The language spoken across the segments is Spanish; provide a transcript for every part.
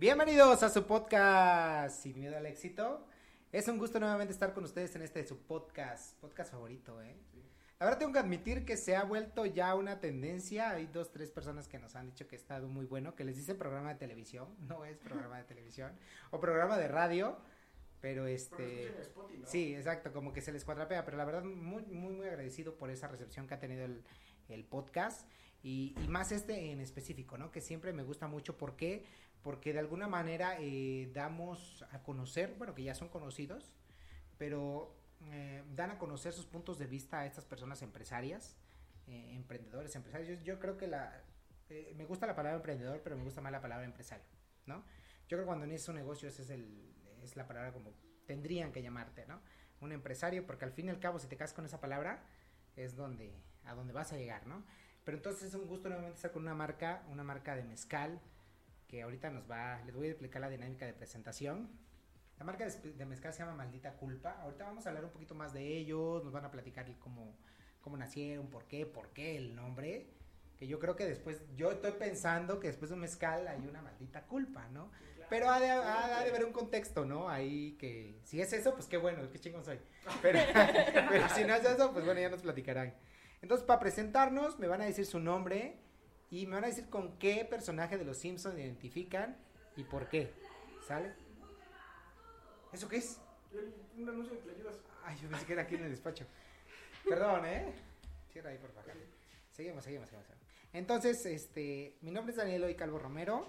Bienvenidos a su podcast Sin Miedo al Éxito. Es un gusto nuevamente estar con ustedes en este su podcast, podcast favorito, ¿eh? La verdad tengo que admitir que se ha vuelto ya una tendencia. Hay dos, tres personas que nos han dicho que ha estado muy bueno, que les dice programa de televisión, no es programa de televisión, o programa de radio, pero este... Sí, exacto, como que se les cuadrapea, pero la verdad muy, muy, muy agradecido por esa recepción que ha tenido el, el podcast y, y, más este en específico, ¿no? Que siempre me gusta mucho, ¿por qué? Porque de alguna manera eh, damos a conocer, bueno, que ya son conocidos, pero eh, dan a conocer sus puntos de vista a estas personas empresarias, eh, emprendedores, empresarios. Yo, yo, creo que la, eh, me gusta la palabra emprendedor, pero me gusta más la palabra empresario, ¿no? Yo creo que cuando inicias un negocio esa es, el, es la palabra como tendrían que llamarte, ¿no? Un empresario, porque al fin y al cabo si te casas con esa palabra es donde, a donde vas a llegar, ¿no? Pero entonces es un gusto nuevamente estar con una marca, una marca de mezcal, que ahorita nos va, les voy a explicar la dinámica de presentación. La marca de, de, mezcal se llama Maldita Culpa. Ahorita vamos a hablar un poquito más de ellos, nos van a platicar cómo, cómo nacieron, por qué, por qué el nombre. Que yo creo que después, yo estoy pensando que después de un mezcal hay una maldita culpa, ¿no? Pero ha de, ha, ha de haber un contexto, ¿no? Ahí que, si es eso, pues qué bueno, qué chingón soy. Pero, pero si no es eso, pues bueno, ya nos platicarán. Entonces, para presentarnos, me van a decir su nombre y me van a decir con qué personaje de los Simpsons identifican y por qué. ¿Sale? ¿Eso qué es? Un anuncio de ayudas. Ay, yo pensé que era aquí en el despacho. Perdón, ¿eh? Cierra ahí, por favor. Seguimos, seguimos, seguimos. Entonces, este, mi nombre es Daniel Hoy Calvo Romero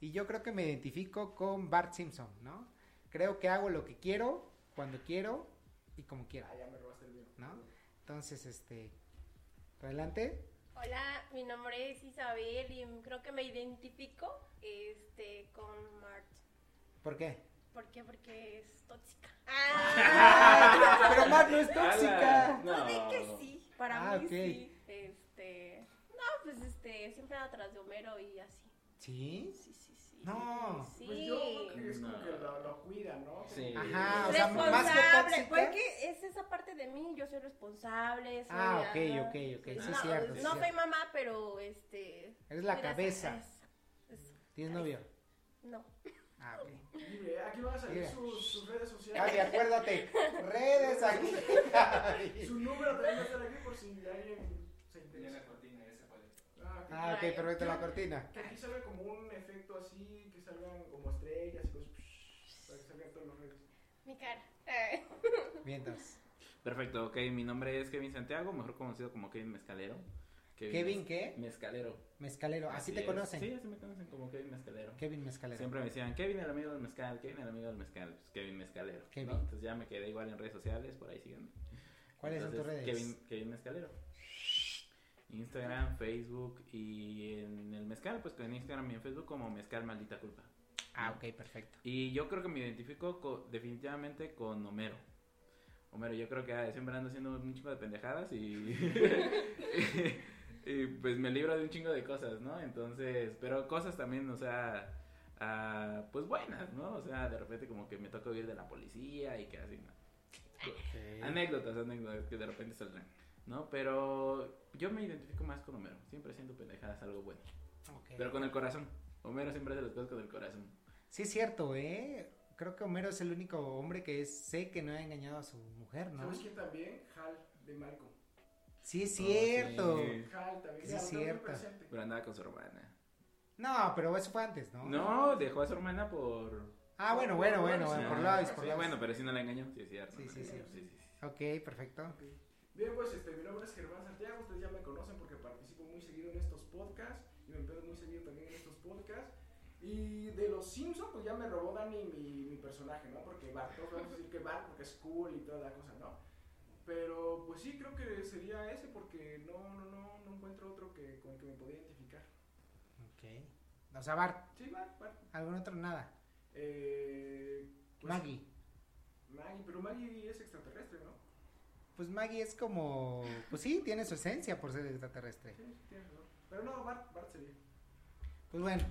y yo creo que me identifico con Bart Simpson, ¿no? Creo que hago lo que quiero, cuando quiero y como quiero. Ah, ya me robaste el mío. ¿No? Entonces, este, adelante. Hola, mi nombre es Isabel y creo que me identifico este, con Mart. ¿Por qué? ¿Por qué? Porque es tóxica. ¡Ah! Pero Mart no es tóxica. No, no que sí, para ah, mí okay. sí. Este, no, pues este, siempre anda atrás de Homero y así. ¿Sí? Sí, sí, sí. No. Sí. Pues yo creo que es como que lo, lo cuida, ¿no? Sí. Ajá, o sea, responsable, más que tóxica. porque es esa parte de mí, yo soy responsable. Soy, Ah, ok, ok, ok, sí, no, es cierto, sí, No cierto. soy mamá, pero este. Eres la cabeza. es- es- ¿Tienes novio? no. Ah, ok. Libre, aquí van a salir sus, sus redes sociales. acuérdate. Redes aquí. Su número también va a estar aquí por si alguien se interesa. la cortina, ya se puede. Ah, ok. Ah, ok, perfecto, la cortina. Que aquí salga como un efecto así, que salgan como estrellas y cosas. Para que salgan todas las redes. Mi cara. Vientos. Perfecto, ok, mi nombre es Kevin Santiago, mejor conocido como Kevin Mezcalero. ¿Kevin qué? Mezcalero. Mezcalero. ¿Así te es. conocen? Sí, así me conocen como Kevin Mezcalero. Kevin Mezcalero. Siempre me decían, Kevin el amigo del mezcal, Kevin el amigo del mezcal, pues Kevin Mezcalero. ¿no? Kevin. Entonces ya me quedé igual en redes sociales, por ahí síganme. ¿Cuáles son tus redes? Kevin, Kevin Mezcalero. Instagram, Facebook y en el mezcal, pues en Instagram y en Facebook como Mezcal Maldita Culpa. Ah, ok, perfecto. Y yo creo que me identifico co- definitivamente con Homero. Homero, yo creo que ah, siempre ando haciendo un chingo de pendejadas y, y, pues me libro de un chingo de cosas, ¿no? Entonces, pero cosas también, o sea, ah, pues buenas, ¿no? O sea, de repente como que me toca huir de la policía y que así, ¿no? Anécdotas, anécdotas que de repente saldrán, ¿no? Pero yo me identifico más con Homero, siempre haciendo pendejadas, algo bueno. Ok. Pero con el corazón. Homero siempre hace las cosas con el corazón. Sí, es cierto, ¿eh? Creo que Homero es el único hombre que es, sé que no ha engañado a su mujer, ¿no? ¿Sabes quién también? Hal de Malcolm. Sí, es cierto. Oh, sí. Hal también. Sí, es cierto. Pero andaba con su hermana. No, pero eso fue antes, ¿no? No, dejó a su hermana por... Ah, bueno, bueno, bueno, por lados, por Sí, lados. bueno, pero si no la engañó, sí es cierto. Sí, no sí, sí. engañó, sí, sí. Ok, perfecto. Ok. Bien, pues este, mi nombre es Germán Santiago, ustedes ya me conocen porque participo muy seguido en estos podcasts y me empiezo muy seguido también en estos podcasts. Y de los Simpsons, pues ya me robó Dani mi, mi personaje, ¿no? Porque Bart, todos vamos a decir que Bart porque es cool y toda la cosa, ¿no? Pero pues sí, creo que sería ese porque no, no, no, no encuentro otro que, con el que me podía identificar. Ok. O sea, Bart, Sí, Bart, Bart. algún otro nada. Eh, pues, Maggie. Maggie, pero Maggie es extraterrestre, ¿no? Pues Maggie es como, pues sí, tiene su esencia por ser extraterrestre. Sí, razón. Pero no, Bart, Bart sería. Pues bueno,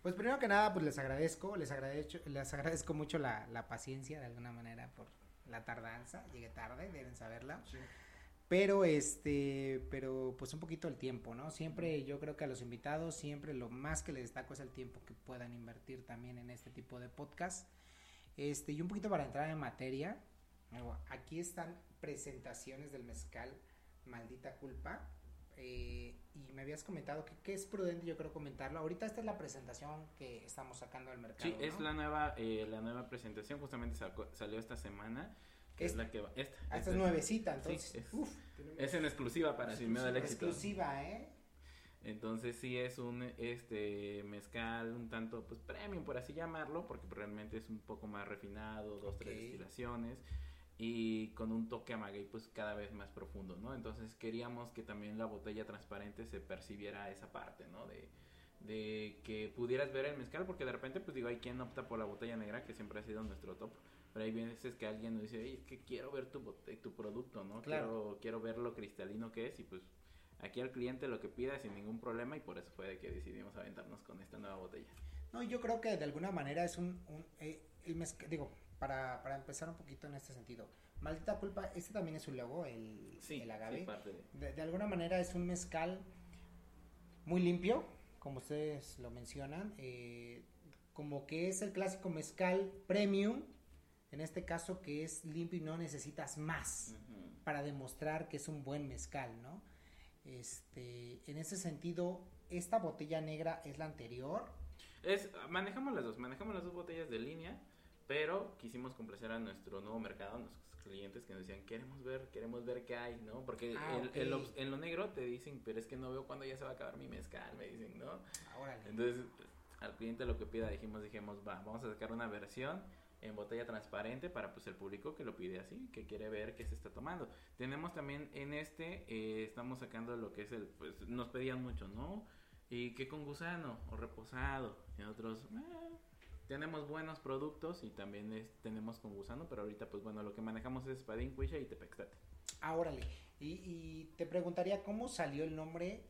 pues primero que nada, pues les agradezco, les agradezco, les agradezco mucho la, la paciencia de alguna manera por la tardanza. Llegué tarde, deben saberla. Sí. Pero este, pero pues un poquito el tiempo, ¿no? Siempre yo creo que a los invitados siempre lo más que les destaco es el tiempo que puedan invertir también en este tipo de podcast. Este, y un poquito para entrar en materia, aquí están presentaciones del mezcal, maldita culpa. eh, y me habías comentado que, que es prudente, yo creo comentarlo. Ahorita esta es la presentación que estamos sacando al mercado. Sí, es la nueva, eh, la nueva presentación, justamente sacó- salió esta semana, que es Esta. la que va, esta. Ah, esta esta es nuevecita, Sí, entonces. es- uf, Tenemos- Es en exclusiva para Sin Miedo al Éxito. exclusiva, ¿eh? Entonces sí es un este mezcal un tanto pues premium por así llamarlo, porque realmente es un poco más refinado, dos, tres Ok. destilaciones y con un toque a maguey pues cada vez más profundo, ¿no? Entonces queríamos que también la botella transparente se percibiera esa parte, ¿no? De, de que pudieras ver el mezcal, porque de repente pues digo, hay quien opta por la botella negra, que siempre ha sido nuestro top, pero hay veces que alguien nos dice, "Ey, es que quiero ver tu, bote- tu producto, ¿no? Claro. Quiero, quiero ver lo cristalino que es y pues aquí al cliente lo que pida sin ningún problema y por eso fue de que decidimos aventarnos con esta nueva botella. No, yo creo que de alguna manera es un, un, eh, el mezcal, digo, para, para empezar un poquito en este sentido, maldita culpa, este también es su logo, el, el agave. sí, parte de- De, de alguna manera es un mezcal muy limpio, como ustedes lo mencionan, eh, como que es el clásico mezcal premium, en este caso que es limpio y no necesitas más para demostrar que es un buen mezcal, ¿no? Este, en ese sentido, esta botella negra es la anterior. Es, manejamos las dos, manejamos las dos botellas de línea, pero quisimos complacer a nuestro nuevo mercado, a nuestros clientes que nos decían, queremos ver, queremos ver qué hay, ¿no? Porque Ah, el- el en lo negro te dicen, pero es que no veo cuándo ya se va a acabar mi mezcal, me dicen, ¿no? Ah. Entonces, al cliente lo que pida, dijimos, dijimos, va, vamos a sacar una versión en botella transparente para pues el público que lo pide así, que quiere ver qué se está tomando. Tenemos también en este, eh, estamos sacando lo que es el, pues nos pedían mucho, ¿no? Y que con gusano o reposado. Y otros, "Ah". Tenemos buenos productos y también es- tenemos con gusano, pero ahorita pues bueno, lo que manejamos es espadín, cuisha y tepextate. Ah, órale. Y, y te preguntaría cómo salió el nombre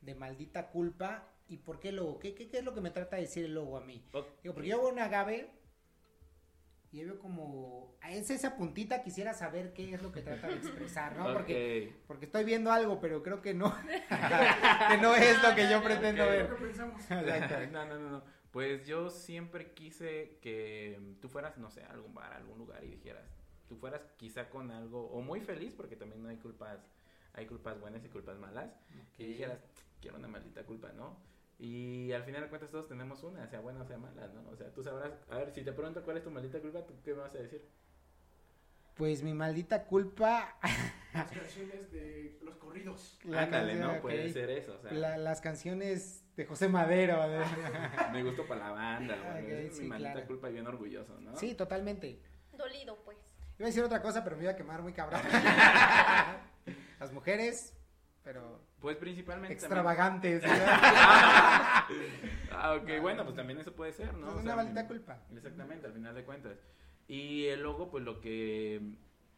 de maldita culpa y por qué el logo. ¿Qué, qué, qué es lo que me trata de decir el logo a mí? Digo, porque yo veo un agave y yo veo como... Es esa puntita, quisiera saber qué es lo que trata de expresar, ¿no? Porque, porque estoy viendo algo, pero creo que no. que no es lo que yo pretendo ver. No, no, no, no. Pues yo siempre quise que tú fueras, no sé, a algún bar, a algún lugar y dijeras, tú fueras quizá con algo, o muy feliz, porque también no hay culpas, hay culpas buenas y culpas malas, y dijeras, quiero una maldita culpa, ¿no? Y al final de cuentas todos tenemos una, sea buena o sea mala, ¿no? O sea, tú sabrás, a ver, si te pregunto cuál es tu maldita culpa, ¿tú qué me vas a decir? Pues mi maldita culpa... Las canciones de los corridos. Ándale, canción, ¿no? Puede ser eso, o sea, La- las canciones de José Madero. a ver. me gustó para la banda, Ah, bueno, ok, esa es sí, mi maldita claro. culpa y bien orgulloso, ¿no? Sí, totalmente. Dolido, pues. Iba a decir otra cosa, pero me iba a quemar muy cabrón. Las mujeres, pero Pues principalmente... también- extravagantes. ¿no? Ah, ok, bueno, pues también eso puede ser, ¿no? Es O una sea, maldita culpa. Exactamente, al final de cuentas. Y el logo, pues lo que,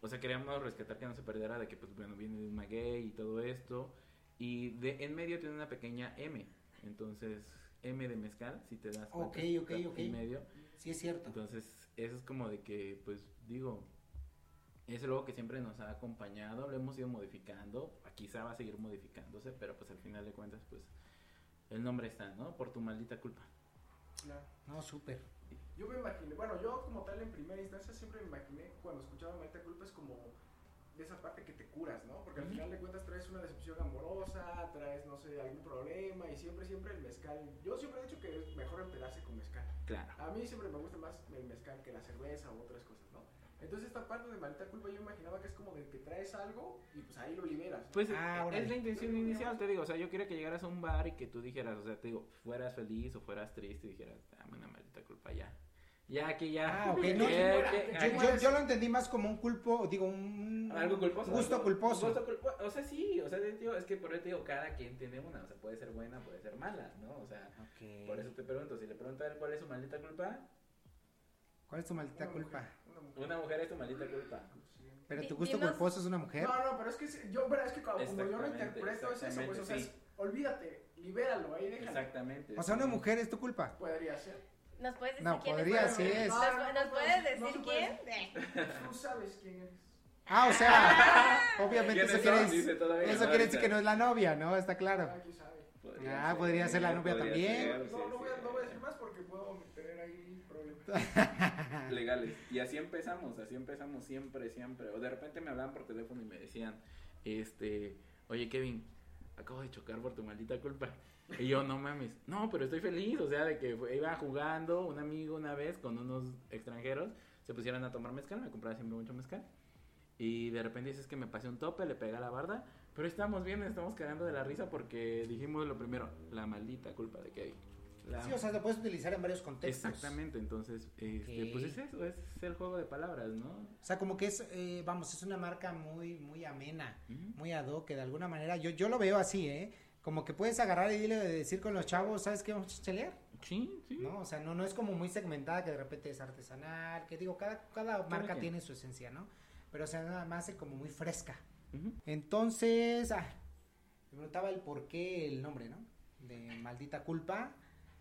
o sea, queríamos rescatar que no se perdiera de que, pues bueno, viene de un maguey y todo esto. Y de, en medio tiene una pequeña M. Entonces, M de mezcal, si te das cuenta. Ok, ok, está ok. En medio. Sí, es cierto. Entonces, eso es como de que, pues digo, es el logo que siempre nos ha acompañado, lo hemos ido modificando, quizá va a seguir modificándose, pero pues al final de cuentas, pues el nombre está, ¿no? Por tu maldita culpa. Claro. No, súper. Yo me imaginé, bueno, yo como tal en primera instancia siempre me imaginé cuando escuchaba Maldita Culpa es como de esa parte que te curas, ¿no? Porque al final de cuentas traes una decepción amorosa, traes, no sé, algún problema y siempre, siempre el mezcal. Yo siempre he dicho que es mejor empedarse con mezcal. Claro. A mí siempre me gusta más el mezcal que la cerveza u otras cosas, ¿no? Entonces esta parte de Maldita Culpa yo imaginaba que es como de que traes algo y pues ahí lo liberas. ¿no? Pues Ah, eh, es la intención inicial, te digo, o sea, yo quería que llegaras a un bar y que tú dijeras, o sea, te digo, fueras feliz o fueras triste y dijeras, dame una maldita culpa ya. Ya, aquí ya. Ah, ok, no, yo- que- Yo, aquí- yo- yo lo entendí más como un culpo, digo, un Algo culposo. gusto culposo. gusto O sea, sí, o sea, es que por eso te digo, cada quien tiene una, o sea, puede ser buena, puede ser mala, ¿no? O sea, por eso te pregunto, si le pregunto a él cuál es su maldita culpa, ¿Cuál es tu maldita Una culpa? mujer, una mujer. una mujer es tu maldita culpa. Sí. Pero tu gusto dinos- culposo es una mujer. No, no, pero es que yo, pero es que como, como yo lo interpreto es eso, pues, o sea, exactamente, es- olvídate, libéralo, ahí déjalo. Exactamente. O sea, una sí. mujer es tu culpa. Podría ser. ¿Nos puedes decir No, quién podría, es? sí es. ¿Nos, No, no, nos no, puedes no decir se quién? Tú sabes quién eres. Ah, o sea, obviamente ¿Quiénes eso quiere? Dice todavía, eso ¿no? quiere decir que no es la novia, ¿no? Está claro. Ah, sabe. Ah, podría ser la novia podría también. ser, No, sí, no, voy a, no voy a decir más porque puedo tener ahí problemas. legales. Y así empezamos, así empezamos siempre, siempre. O de repente me hablaban por teléfono y me decían, este, oye Kevin, acabo de chocar por tu maldita culpa. Y yo, no mames, no, pero estoy feliz, o sea, de que iba jugando un amigo una vez con unos extranjeros, se pusieron a tomar mezcal, me compraba siempre mucho mezcal. Y de repente dices que me pasé un tope, le pegué a la barda, pero estamos bien, estamos cagando de la risa porque dijimos lo primero, la maldita culpa de Kevin. La- Sí, o sea, lo puedes utilizar en varios contextos. Exactamente, entonces, este, Ok. pues es eso, es el juego de palabras, ¿no? O sea, como que es, eh, vamos, es una marca muy, muy amena, Ujú. muy ad hoc, que de alguna manera, yo, yo lo veo así, ¿eh? Como que puedes agarrar y dile, decir con los chavos, ¿sabes qué? Vamos a chelear, Sí, sí. ¿no? O sea, no, no es como muy segmentada que de repente es artesanal, que digo, cada, cada marca tiene su esencia, ¿no? Pero o sea, nada más hace como muy fresca. Ujú. Entonces, ah, me preguntaba el por qué el nombre, ¿no? De maldita culpa.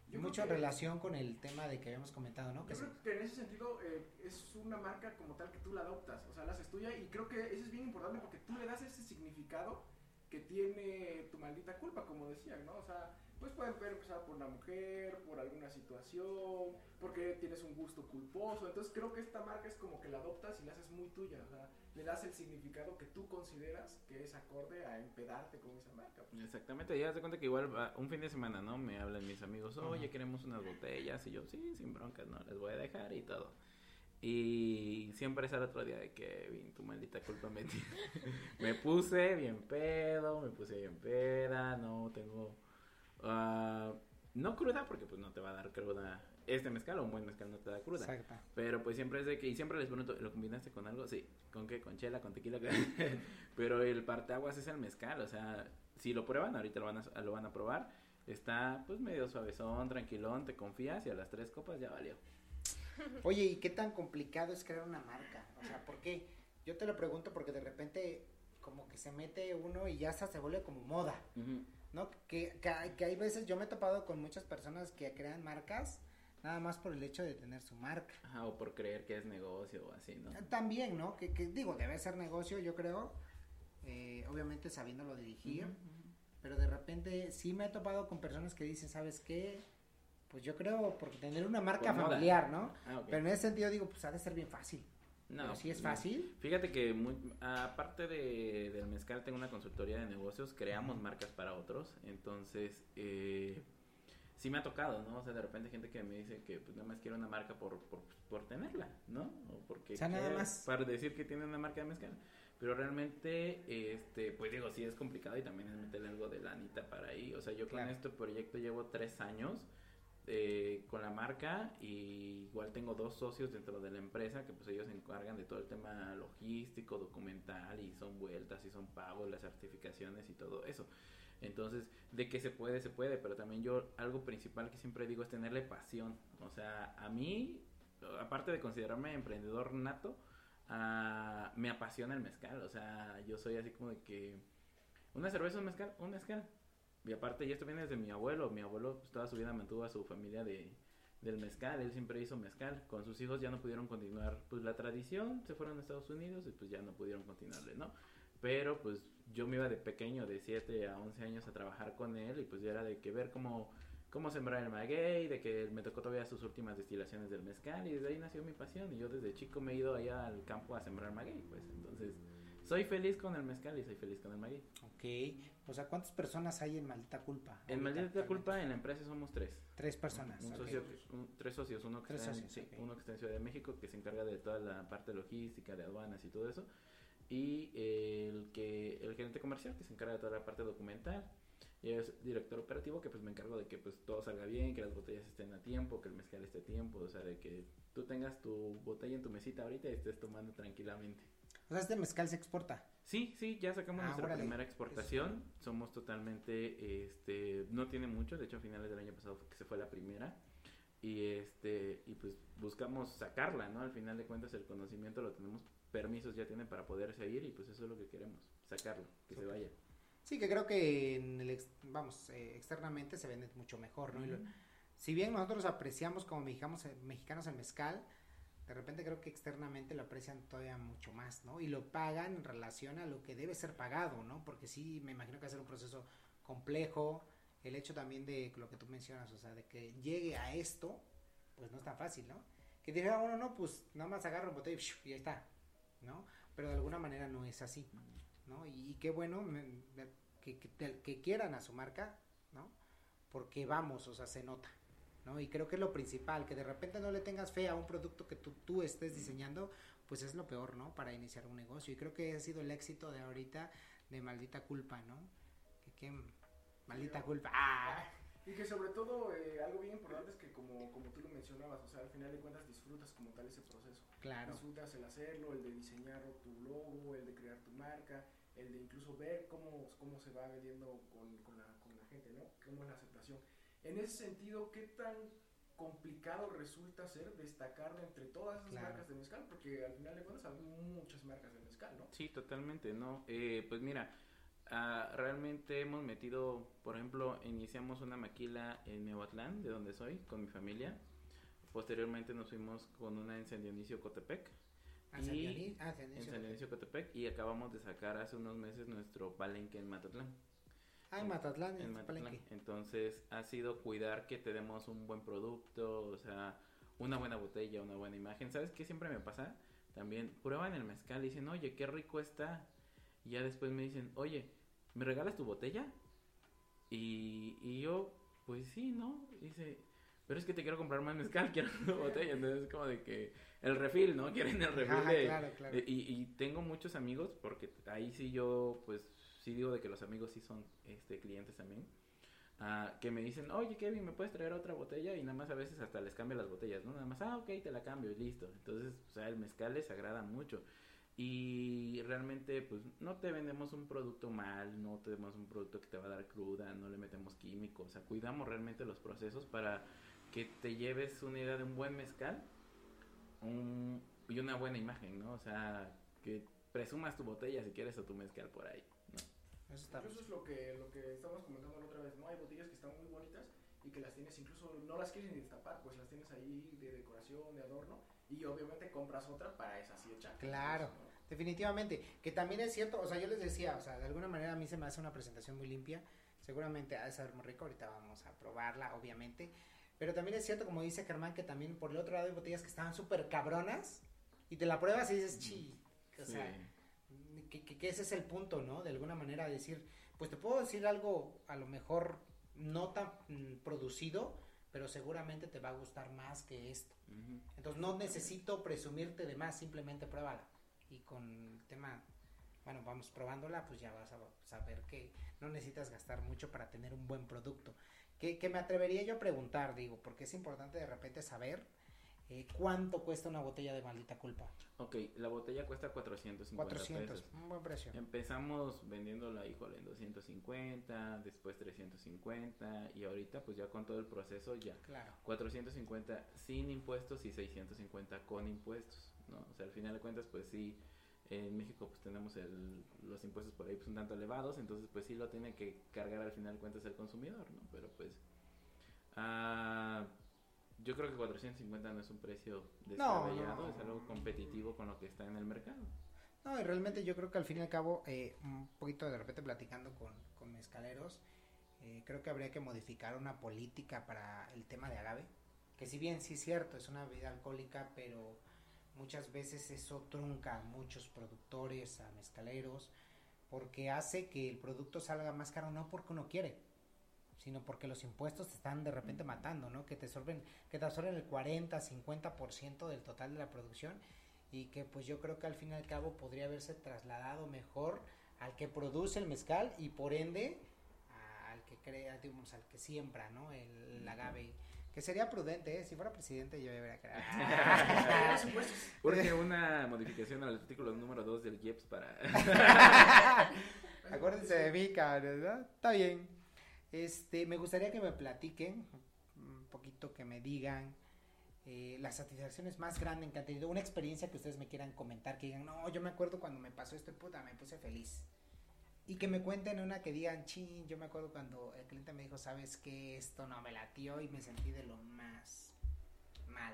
Yo mucho en que- relación con el tema de que habíamos comentado, ¿no? Que Yo se- creo que en ese sentido eh, es una marca como tal que tú la adoptas, o sea, la haces tuya y creo que eso es bien importante porque tú le das ese significado que tiene tu maldita culpa, como decía, ¿no? O sea, pues pueden ver empezar por la mujer, por alguna situación, porque tienes un gusto culposo, entonces creo que esta marca es como que la adoptas y la haces muy tuya, o sea, le das el significado que tú consideras que es acorde a empedarte con esa marca. pues. Exactamente, ya te cuenta que igual va- un fin de semana, ¿no? Me hablan mis amigos, oye, queremos unas botellas. Y yo, sí, sin broncas, ¿no? Les voy a dejar y todo. Y siempre es el otro día de Kevin, tu maldita culpa me Me puse bien pedo, me puse bien peda, no tengo... ah, no cruda, porque pues no te va a dar cruda. Este mezcal o un buen mezcal no te da cruda. Exacto. Pero pues siempre es de que, y siempre les pregunto, ¿lo combinaste con algo? Sí, ¿con qué? ¿Con chela? ¿Con tequila? Pero el parteaguas es el mezcal, o sea, si lo prueban, ahorita lo van a, lo van a probar, está pues medio suavezón, tranquilón, te confías y a las tres copas ya valió. Oye, ¿y qué tan complicado es crear una marca? O sea, ¿por qué? Yo te lo pregunto porque de repente como que se mete uno y ya hasta se vuelve como moda. ¿no? Que, que, hay- que hay veces, yo me he topado con muchas personas que crean marcas nada más por el hecho de tener su marca. Ajá, o por creer que es negocio o así, ¿no? También, ¿no? Que, que digo, debe ser negocio, yo creo, eh, obviamente sabiéndolo dirigir, pero de repente sí me he topado con personas que dicen, ¿sabes qué? Pues yo creo por tener una marca Por moda. familiar, ¿no? Ah. Pero en ese sentido digo, pues ha de ser bien fácil. No, pero sí es fácil. Fíjate que muy- aparte de, del mezcal tengo una consultoría de negocios, creamos marcas para otros, entonces eh, sí me ha tocado, ¿no? O sea, de repente gente que me dice que pues nada más quiere una marca por, por, por tenerla, ¿no? O porque O sea, nada quiere- más. para decir que tiene una marca de mezcal. Pero realmente, este, pues digo, sí es complicado y también es meterle algo de lanita para ahí. O sea, yo Claro. con este proyecto llevo tres años eh, con la marca y igual tengo dos socios dentro de la empresa que pues ellos se encargan de todo el tema logístico, documental y son vueltas y son pagos, las certificaciones y todo eso. Entonces, de que se puede, se puede, pero también yo algo principal que siempre digo es tenerle pasión. O sea, a mí, aparte de considerarme emprendedor nato, ah, me apasiona el mezcal. O sea, yo soy así como de que una cerveza, un mezcal, un mezcal. Y aparte, y esto viene desde mi abuelo. Mi abuelo, pues, toda su vida mantuvo a su familia de, del mezcal. Él siempre hizo mezcal. Con sus hijos ya no pudieron continuar, pues, la tradición. Se fueron a Estados Unidos y, pues, ya no pudieron continuarle, ¿no? Pero, pues, yo me iba de pequeño, de 7 a 11 años, a trabajar con él. Y, pues, ya era de que ver cómo, cómo sembrar el maguey. De que me tocó todavía sus últimas destilaciones del mezcal. Y desde ahí nació mi pasión. Y yo desde chico me he ido allá al campo a sembrar maguey, pues. Entonces, soy feliz con el mezcal y soy feliz con el maguey. Ok. O sea, ¿cuántas personas hay en Maldita Culpa? En Maldita? Culpa, en la empresa somos tres. Tres personas. Un socio, un- tres socios, uno que, Tres está en, sí, uno que está en Ciudad de México, que se encarga de toda la parte logística, de aduanas y todo eso, y el que el gerente comercial, que se encarga de toda la parte documental, y es director operativo, que pues me encargo de que pues todo salga bien, que las botellas estén a tiempo, que el mezcal esté a tiempo, o sea, de que tú tengas tu botella en tu mesita ahorita y estés tomando tranquilamente. O sea, este mezcal se exporta. Sí, sí, ya sacamos Ah, nuestra órale. primera exportación. Somos totalmente, este, no tiene mucho, de hecho a finales del año pasado fue que se fue la primera. Y este, y pues buscamos sacarla, ¿no? Al final de cuentas el conocimiento lo tenemos, permisos ya tienen para poder seguir y pues eso es lo que queremos, sacarlo, que se vaya. Sí, que creo que en el ex- vamos, eh, externamente se vende mucho mejor, ¿no? Lo- si bien nosotros apreciamos como mexicanos, mexicanos el mezcal, de repente creo que externamente lo aprecian todavía mucho más, ¿no? Y lo pagan en relación a lo que debe ser pagado, ¿no? Porque sí, me imagino que va a ser un proceso complejo, el hecho también de lo que tú mencionas, o sea, de que llegue a esto, pues no es tan fácil, ¿no? Que dijera uno, no, pues nada más agarra un botella y, ahí está, ¿no? Pero de alguna manera no es así, ¿no? Y, qué bueno que quieran a su marca, ¿no? Porque vamos, o sea, se nota, ¿no? Y creo que es lo principal, que de repente no le tengas fe a un producto que tú, tú estés diseñando, pues es lo peor, ¿no? Para iniciar un negocio. Y creo que ha sido el éxito de ahorita de maldita culpa, ¿no? Que qué maldita culpa. ¡Ah! Y que sobre todo eh, algo bien importante es que como, como tú lo mencionabas, o sea, al final de cuentas disfrutas como tal ese proceso. Claro. Disfrutas el hacerlo, el de diseñar tu logo, el de crear tu marca, el de incluso ver cómo, cómo se va vendiendo con, con, la, con la gente, ¿no? Cómo es la aceptación. En ese sentido, ¿qué tan complicado resulta ser destacar de entre todas esas marcas de mezcal? Porque al final de cuentas hay muchas marcas de mezcal, ¿no? Sí, totalmente, ¿no? Eh, pues mira, ah, realmente hemos metido, por ejemplo, iniciamos una maquila en Nehuatlán, de donde soy, con mi familia. Posteriormente nos fuimos con una en San Dionisio Cotepec. Ah, y ah, en San Dionisio Cotepec y acabamos de sacar hace unos meses nuestro palenque en Matatlán. Ah, en Matatlán, en, Matatlán. Entonces ha sido cuidar que te demos un buen producto, o sea, una buena botella, una buena imagen. ¿Sabes qué siempre me pasa? También prueban el mezcal y dicen, oye, qué rico está. Y ya después me dicen, oye, ¿me regalas tu botella? Y, y yo, pues sí, ¿no? dice, pero es que te quiero comprar más mezcal, quiero una botella. Entonces es como de que el refil, ¿no? Quieren el refil. claro, claro. y, y tengo muchos amigos, porque ahí sí yo, pues sí digo de que los amigos sí son este, clientes también. Ah, que me dicen, oye Kevin, ¿me puedes traer otra botella? Y nada más a veces hasta les cambio las botellas, ¿no? Nada más, ah, ok, te la cambio y listo. Entonces, o sea, el mezcal les agrada mucho. Y realmente, pues, no te vendemos un producto mal, no te vendemos un producto que te va a dar cruda, no le metemos químicos, o sea, cuidamos realmente los procesos para que te lleves una idea de un buen mezcal y una buena imagen, ¿no? O sea, que presumas tu botella si quieres o tu mezcal por ahí. Eso, es lo que, lo que estamos comentando la otra vez, ¿no? Hay botellas que están muy bonitas y que las tienes incluso, no las quieres ni destapar, pues las tienes ahí de decoración, de adorno, y obviamente compras otra para esa hecha. Claro, definitivamente, que también es cierto, o sea, yo les decía, o sea, de alguna manera a mí se me hace una presentación muy limpia, seguramente ha de ser muy rico, ahorita vamos a probarla, obviamente, pero también es cierto, como dice Germán, que también por el otro lado hay botellas que estaban súper cabronas, y te la pruebas y dices, chi, o sea que, ese es el punto, ¿no? De alguna manera decir, pues te puedo decir algo a lo mejor no tan mm, producido, pero seguramente te va a gustar más que esto. Entonces no necesito presumirte de más, simplemente pruébala. Y con el tema, bueno, vamos probándola, pues ya vas a saber que no necesitas gastar mucho para tener un buen producto. Que, que me atrevería yo a preguntar, digo, porque es importante de repente saber eh, ¿Cuánto cuesta una botella de maldita culpa? Ok, la botella cuesta 450 400, pesos. un buen precio. Empezamos vendiéndola, híjole, en 250, después 350 y ahorita pues ya con todo el proceso ya. Claro. 450 sin impuestos y 650 con impuestos, ¿no? O sea, al final de cuentas pues sí, en México pues tenemos el, los impuestos por ahí pues un tanto elevados, entonces pues sí lo tiene que cargar al final de cuentas el consumidor, ¿no? Pero pues... Ah, yo creo que 450 no es un precio descabellado, es algo competitivo con lo que está en el mercado. No, y realmente yo creo que al fin y al cabo, eh, un poquito de repente platicando con, con mezcaleros, eh, creo que habría que modificar una política para el tema de agave, que si bien sí es cierto, es una bebida alcohólica, pero muchas veces eso trunca a muchos productores, a mezcaleros, porque hace que el producto salga más caro, no porque uno quiere, sino porque los impuestos te están de repente matando, ¿no? Que te absorben, que te absorben el 40, 50% del total de la producción y que pues yo creo que al fin y al cabo podría haberse trasladado mejor al que produce el mezcal y por ende al que crea, digamos, al que siembra, ¿no? El, agave. Que sería prudente, ¿eh? Si fuera presidente yo debería crear. Porque una modificación al artículo número 2 del IEPS para... Acuérdense de mí, cabrón, Está bien. Este, me gustaría que me platiquen un poquito, que me digan eh, las satisfacciones más grandes que han tenido, una experiencia que ustedes me quieran comentar, que digan, no, yo me acuerdo cuando me pasó esto, puta, me puse feliz. Y que me cuenten una que digan, chin, yo me acuerdo cuando el cliente me dijo, sabes que esto no me latió y me sentí de lo más mal.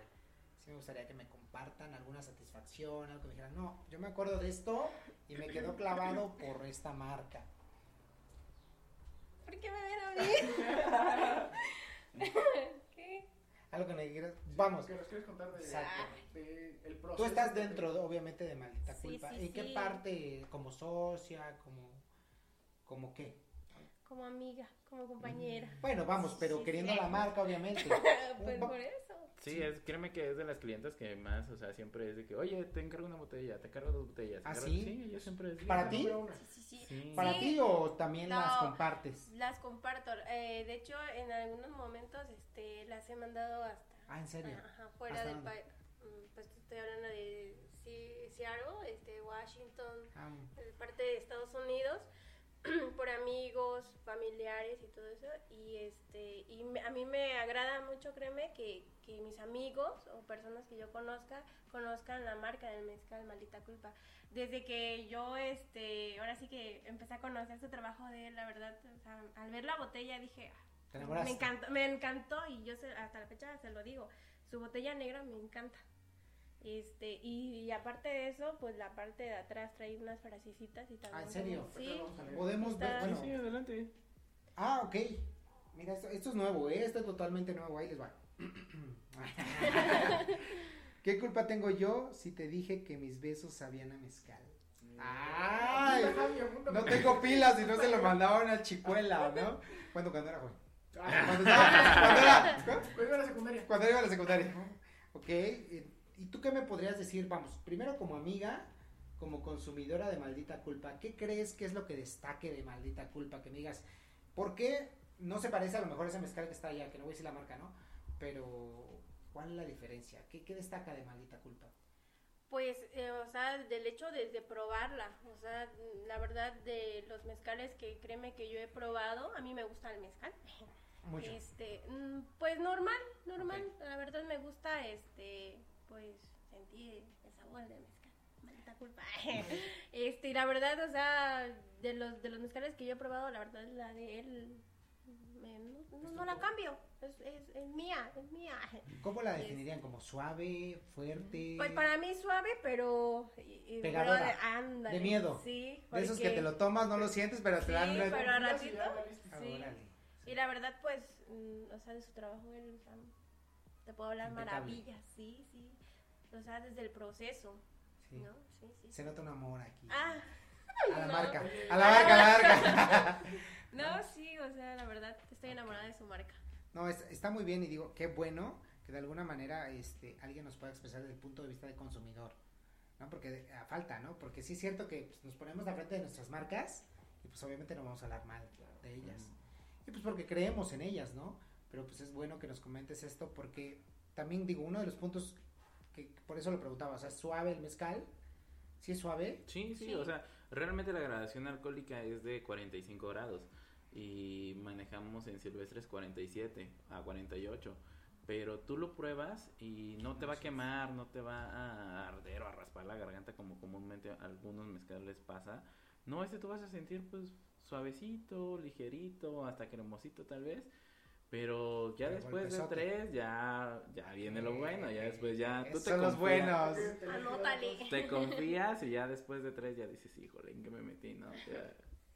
sí me gustaría que me compartan alguna satisfacción, algo que me dijeran, no, yo me acuerdo de esto y me quedó clavado por esta marca. ¿Por qué me ven a mí? ¿Qué? Algo que me dijeras, vamos, Que nos quieres contar de, Exacto. de el proceso. tú estás dentro, de- obviamente, de Maldita Sí, Culpa. sí, ¿En qué sí. parte, como socia, como, como qué? Como amiga, como compañera. Bueno, vamos, pero Sí, queriendo sí. la marca, obviamente. pues por eso. Sí, es, créeme que es de las clientas que más, o sea, siempre es de que, oye, te encargo una botella, te encargo dos botellas. te ¿Ah, encargo-". sí? Sí, yo siempre es ¿Para ti? Sí, sí, sí. Sí. ¿Para Sí. ti o también No. las compartes? Las comparto. Eh, de hecho, en algunos momentos este, las he mandado hasta Ah, ¿en serio? Ajá, fuera ¿Hasta del país. Pues estoy hablando de Si- Seattle, este, Washington, Ah, de parte de Estados Unidos, por amigos, familiares y todo eso. Y este y a mí me agrada mucho, créeme, que, que mis amigos o personas que yo conozca conozcan la marca del mezcal, maldita culpa. Desde que yo, este, ahora sí que empecé a conocer su trabajo de él, la verdad, o sea, al ver la botella dije, "Ah, me encantó, me encantó y yo se- hasta la fecha se lo digo, su botella negra me encanta. Este, y, y aparte de eso, pues la parte de atrás trae unas frasecitas y también. Ah, ¿en serio? como- Sí. Podemos ver, Sí, bueno. sí, adelante. Ah, ok. Mira, esto, esto es nuevo, ¿eh? Esto es totalmente nuevo. Ahí les va. ¿Qué culpa tengo yo si te dije que mis besos sabían a mezcal? ¡Ay! Javi, apunta. No tengo pilas y no se lo mandaban a chicuela, ¿no? Cuando, cuando era joven. Ah, Cuando, estaba- cuando era, Cuando iba a la secundaria. cuando iba a la secundaria. Ok. ¿Y tú qué me podrías decir? Vamos, primero como amiga, como consumidora de maldita culpa, ¿qué crees que es lo que destaque de maldita culpa? Que me digas, ¿por qué no se parece a lo mejor ese mezcal que está allá? Que no voy a decir la marca, ¿no? Pero, ¿cuál es la diferencia? ¿Qué, qué destaca de maldita culpa? Pues, eh, o sea, del hecho de, de probarla, o sea, la verdad de los mezcales que créeme que yo he probado, a mí me gusta el mezcal. Mucho. Este, mm, pues normal, normal, la verdad me gusta, este, pues sentir el sabor del mezcal, maldita culpa. este, y la verdad, o sea, de los, de los mezcales que yo he probado, la verdad la de él, me- no, no- no la cambio, es, es, es mía, es mía. ¿Cómo la definirían? ¿Como suave, fuerte? Pues para mí suave, pero... Pegadora. pero de- ándale, De miedo. Sí. De esos que te lo tomas, no lo sientes, pero te Sí, dan una... pero ratito... Ah, Sí. Y la verdad, pues, mm, o sea, de su trabajo, él, o sea, te puedo hablar Impecable. maravillas, sí, sí. O sea, desde el proceso, Sí. ¿no? Sí, sí. Se nota un amor aquí. Ah, a la no. marca. A la marca, a la marca. no, sí, o sea, la verdad, estoy enamorada de su marca. No, es- está muy bien y digo, qué bueno que de alguna manera este, alguien nos pueda expresar desde el punto de vista de consumidor, ¿no? Porque a falta, ¿no? Porque sí es cierto que pues, nos ponemos de frente de nuestras marcas y pues obviamente no vamos a hablar mal de ellas. Y pues porque creemos en ellas, ¿no? Pero pues es bueno que nos comentes esto porque también digo, uno de los puntos que por eso lo preguntaba, o sea, ¿es suave el mezcal? ¿Sí es suave? Sí, sí, Sí. o sea, realmente la gradación alcohólica es de 45 grados y manejamos en silvestres 47 a 48. Pero tú lo pruebas y no te va a quemar, no te va a arder o a raspar la garganta como comúnmente a algunos mezcales pasa. No, este tú vas a sentir pues suavecito, ligerito, hasta cremosito tal vez. Pero ya Pero después de tres ya, ya viene lo bueno, ya después ya tú te son los confías. buenos. Anótale. Te confías y ya después de tres ya dices, híjole, ¿en qué me metí? No, Ya-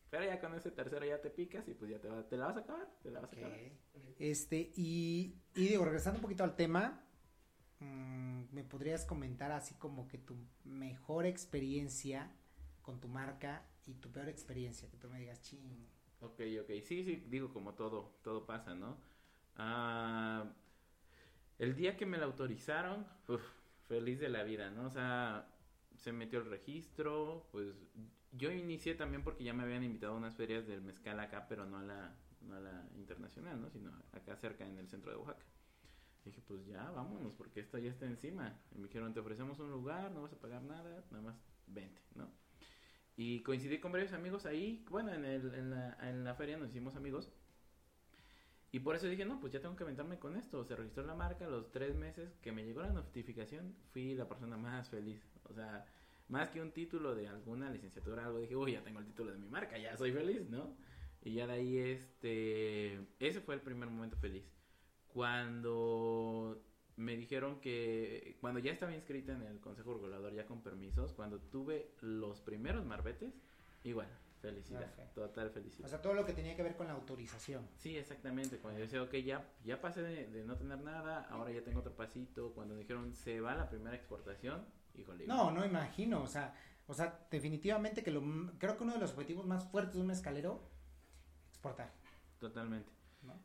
Pero ya con ese tercero ya te picas y pues ya te, va- te la vas a acabar, te la vas a acabar. Este, y, y digo, regresando un poquito al tema, mm, ¿me podrías comentar así como que tu mejor experiencia con tu marca y tu peor experiencia? Que tú me digas, ching. Ok, ok, sí, sí, digo como todo, todo pasa, ¿no? Ah, el día que me la autorizaron, feliz de la vida, ¿no? O sea, se metió el registro, pues yo inicié también porque ya me habían invitado a unas ferias del mezcal acá, pero no a la, no a la internacional, ¿no? Sino acá cerca en el centro de Oaxaca. Dije, pues ya, vámonos, porque esto ya está encima. Y me dijeron, te ofrecemos un lugar, no vas a pagar nada, nada más vente, ¿no? Y coincidí con varios amigos ahí, bueno, en, el, en, la, la feria nos hicimos amigos. Y por eso dije, no, pues ya tengo que aventarme con esto. Se registró la marca, los tres meses que me llegó la notificación, fui la persona más feliz. O sea, más que un título de alguna licenciatura, algo, dije, uy, ya tengo el título de mi marca, ya soy feliz, ¿no? Y ya de ahí, este, ese fue el primer momento feliz. Cuando me dijeron que cuando ya estaba inscrita en el Consejo Regulador, ya con permisos, cuando tuve los primeros marbetes, igual, felicidad, total felicidad. O sea, todo lo que tenía que ver con la autorización. Sí, exactamente. Cuando yo decía, ok, ya, ya pasé de, de no tener nada, ahora ya tengo otro pasito. Cuando dijeron, se va la primera exportación, híjole. No, no imagino, o sea, o sea, definitivamente que lo, creo que uno de los objetivos más fuertes de un mezcalero, exportar, Totalmente.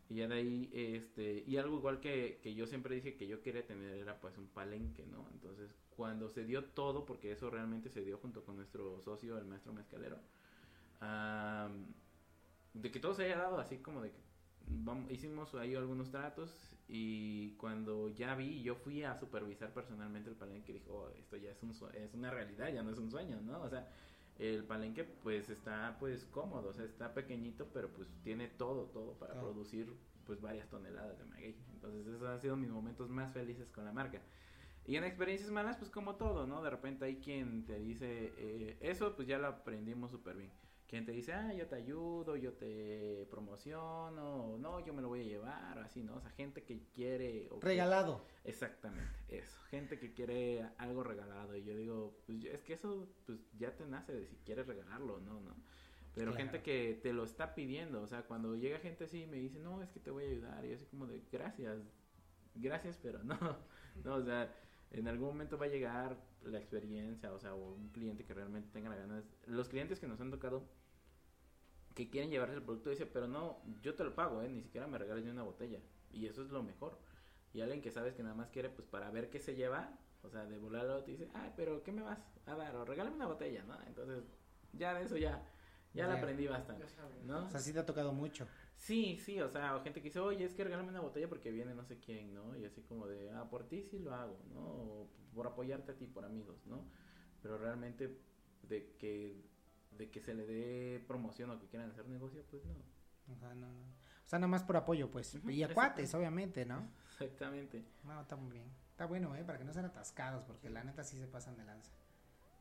Y ya de ahí, este, y algo igual que, que yo siempre dije que yo quería tener era pues un palenque, ¿no? Entonces, cuando se dio todo, porque eso realmente se dio junto con nuestro socio, el maestro mezcalero, de que todo se haya dado así como de que vamos, hicimos ahí algunos tratos y cuando ya vi, yo fui a supervisar personalmente el palenque y dijo, "Oh, esto ya es, un, es una realidad, ya no es un sueño, ¿no? O sea, el palenque pues está pues cómodo, o sea, está pequeñito, pero pues tiene todo, todo para producir pues varias toneladas de maguey. Entonces esos han sido mis momentos más felices con la marca. Y en experiencias malas pues como todo, ¿no? De repente hay quien te dice, eh, eso pues ya lo aprendimos súper bien. Quien te dice, ah, yo te ayudo, yo te promociono, no, yo me lo voy a llevar, o así, ¿no? O sea, gente que quiere... Regalado. Exactamente, eso. Gente que quiere algo regalado. Y yo digo, pues es que eso pues ya te nace de si quieres regalarlo o no, ¿no? Pero Claro. gente que te lo está pidiendo, o sea, cuando llega gente así y me dice, no, es que te voy a ayudar. Y yo así como de, gracias, gracias, pero no. No, o sea, en algún momento va a llegar la experiencia, o sea, o un cliente que realmente tenga las ganas. Los clientes que nos han tocado que quieren llevarse el producto dice, pero no, yo te lo pago, ¿eh? ni siquiera me regales ni una botella. Y eso es lo mejor. Y alguien que sabes que nada más quiere, pues para ver qué se lleva, o sea, de volarlo, te dice, ay, pero ¿qué me vas a dar? O regálame una botella, ¿no? Entonces, ya de eso ya, ya la aprendí bastante. ¿no? O sea, sí te ha tocado mucho. Sí, sí, o sea, o gente que dice, oye, es que regálame una botella porque viene no sé quién, ¿no? Y así como de, ah, por ti sí lo hago, ¿no? O por apoyarte a ti, por amigos, ¿no? Pero realmente de que, de que se le dé promoción o que quieran hacer negocio, pues no. O sea, no, no. O sea, nada más por apoyo, pues. Y a cuates, obviamente, ¿no? Exactamente. No, está muy bien. Está bueno, ¿eh? Para que no sean atascados, porque la neta sí se pasan de lanza.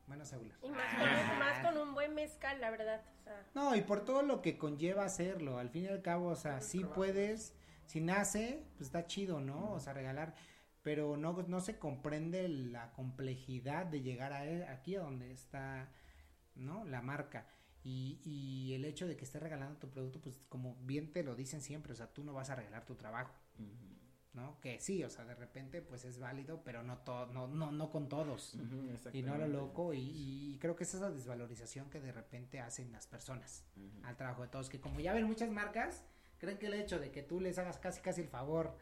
Bueno, Seula. Y más con, más con un buen mezcal, la verdad. O sea, No, y por todo lo que conlleva hacerlo. Al fin y al cabo, o sea, sí puedes. Si nace, pues está chido, ¿no? O sea, regalar. Pero no, no se comprende la complejidad de llegar a e- aquí a donde está, ¿no? La marca. Y, y el hecho de que estés regalando tu producto, pues como bien te lo dicen siempre, o sea, tú no vas a regalar tu trabajo. ¿no? Que sí, o sea, de repente pues es válido, pero no to no, no, no con todos. Y no lo loco, y, y creo que es esa desvalorización que de repente hacen las personas al trabajo de todos, que como ya ven muchas marcas, creen que el hecho de que tú les hagas casi casi el favor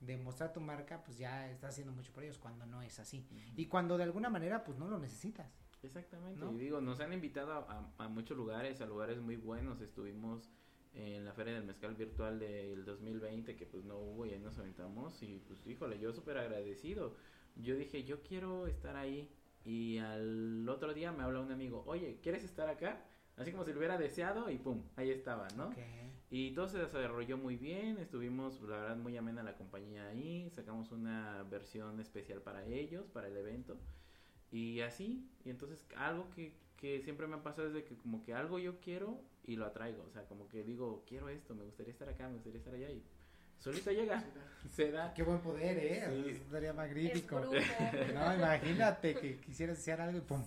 de mostrar tu marca, pues ya estás haciendo mucho por ellos, cuando no es así. Y cuando de alguna manera pues no lo necesitas. Exactamente, ¿no? y digo, nos han invitado a, a- a muchos lugares, a lugares muy buenos, estuvimos en la Feria del Mezcal Virtual del 2020, que pues no hubo y ahí nos aventamos, y pues híjole, yo súper agradecido, yo dije, yo quiero estar ahí, y al otro día me habla un amigo, oye, ¿quieres estar acá? Así como si lo hubiera deseado, y pum, ahí estaba, ¿no? Ok. Y todo se desarrolló muy bien, estuvimos, la verdad, muy amena la compañía ahí, sacamos una versión especial para ellos, para el evento, y así, y entonces algo que, que siempre me ha pasado es de que como que algo yo quiero y lo atraigo, o sea, como que digo, quiero esto, me gustaría estar acá, me gustaría estar allá, y solito llega, se da. Qué buen poder, ¿eh? Sí. Eso Estaría es magnífico. No, imagínate que quisieras hacer algo y pum.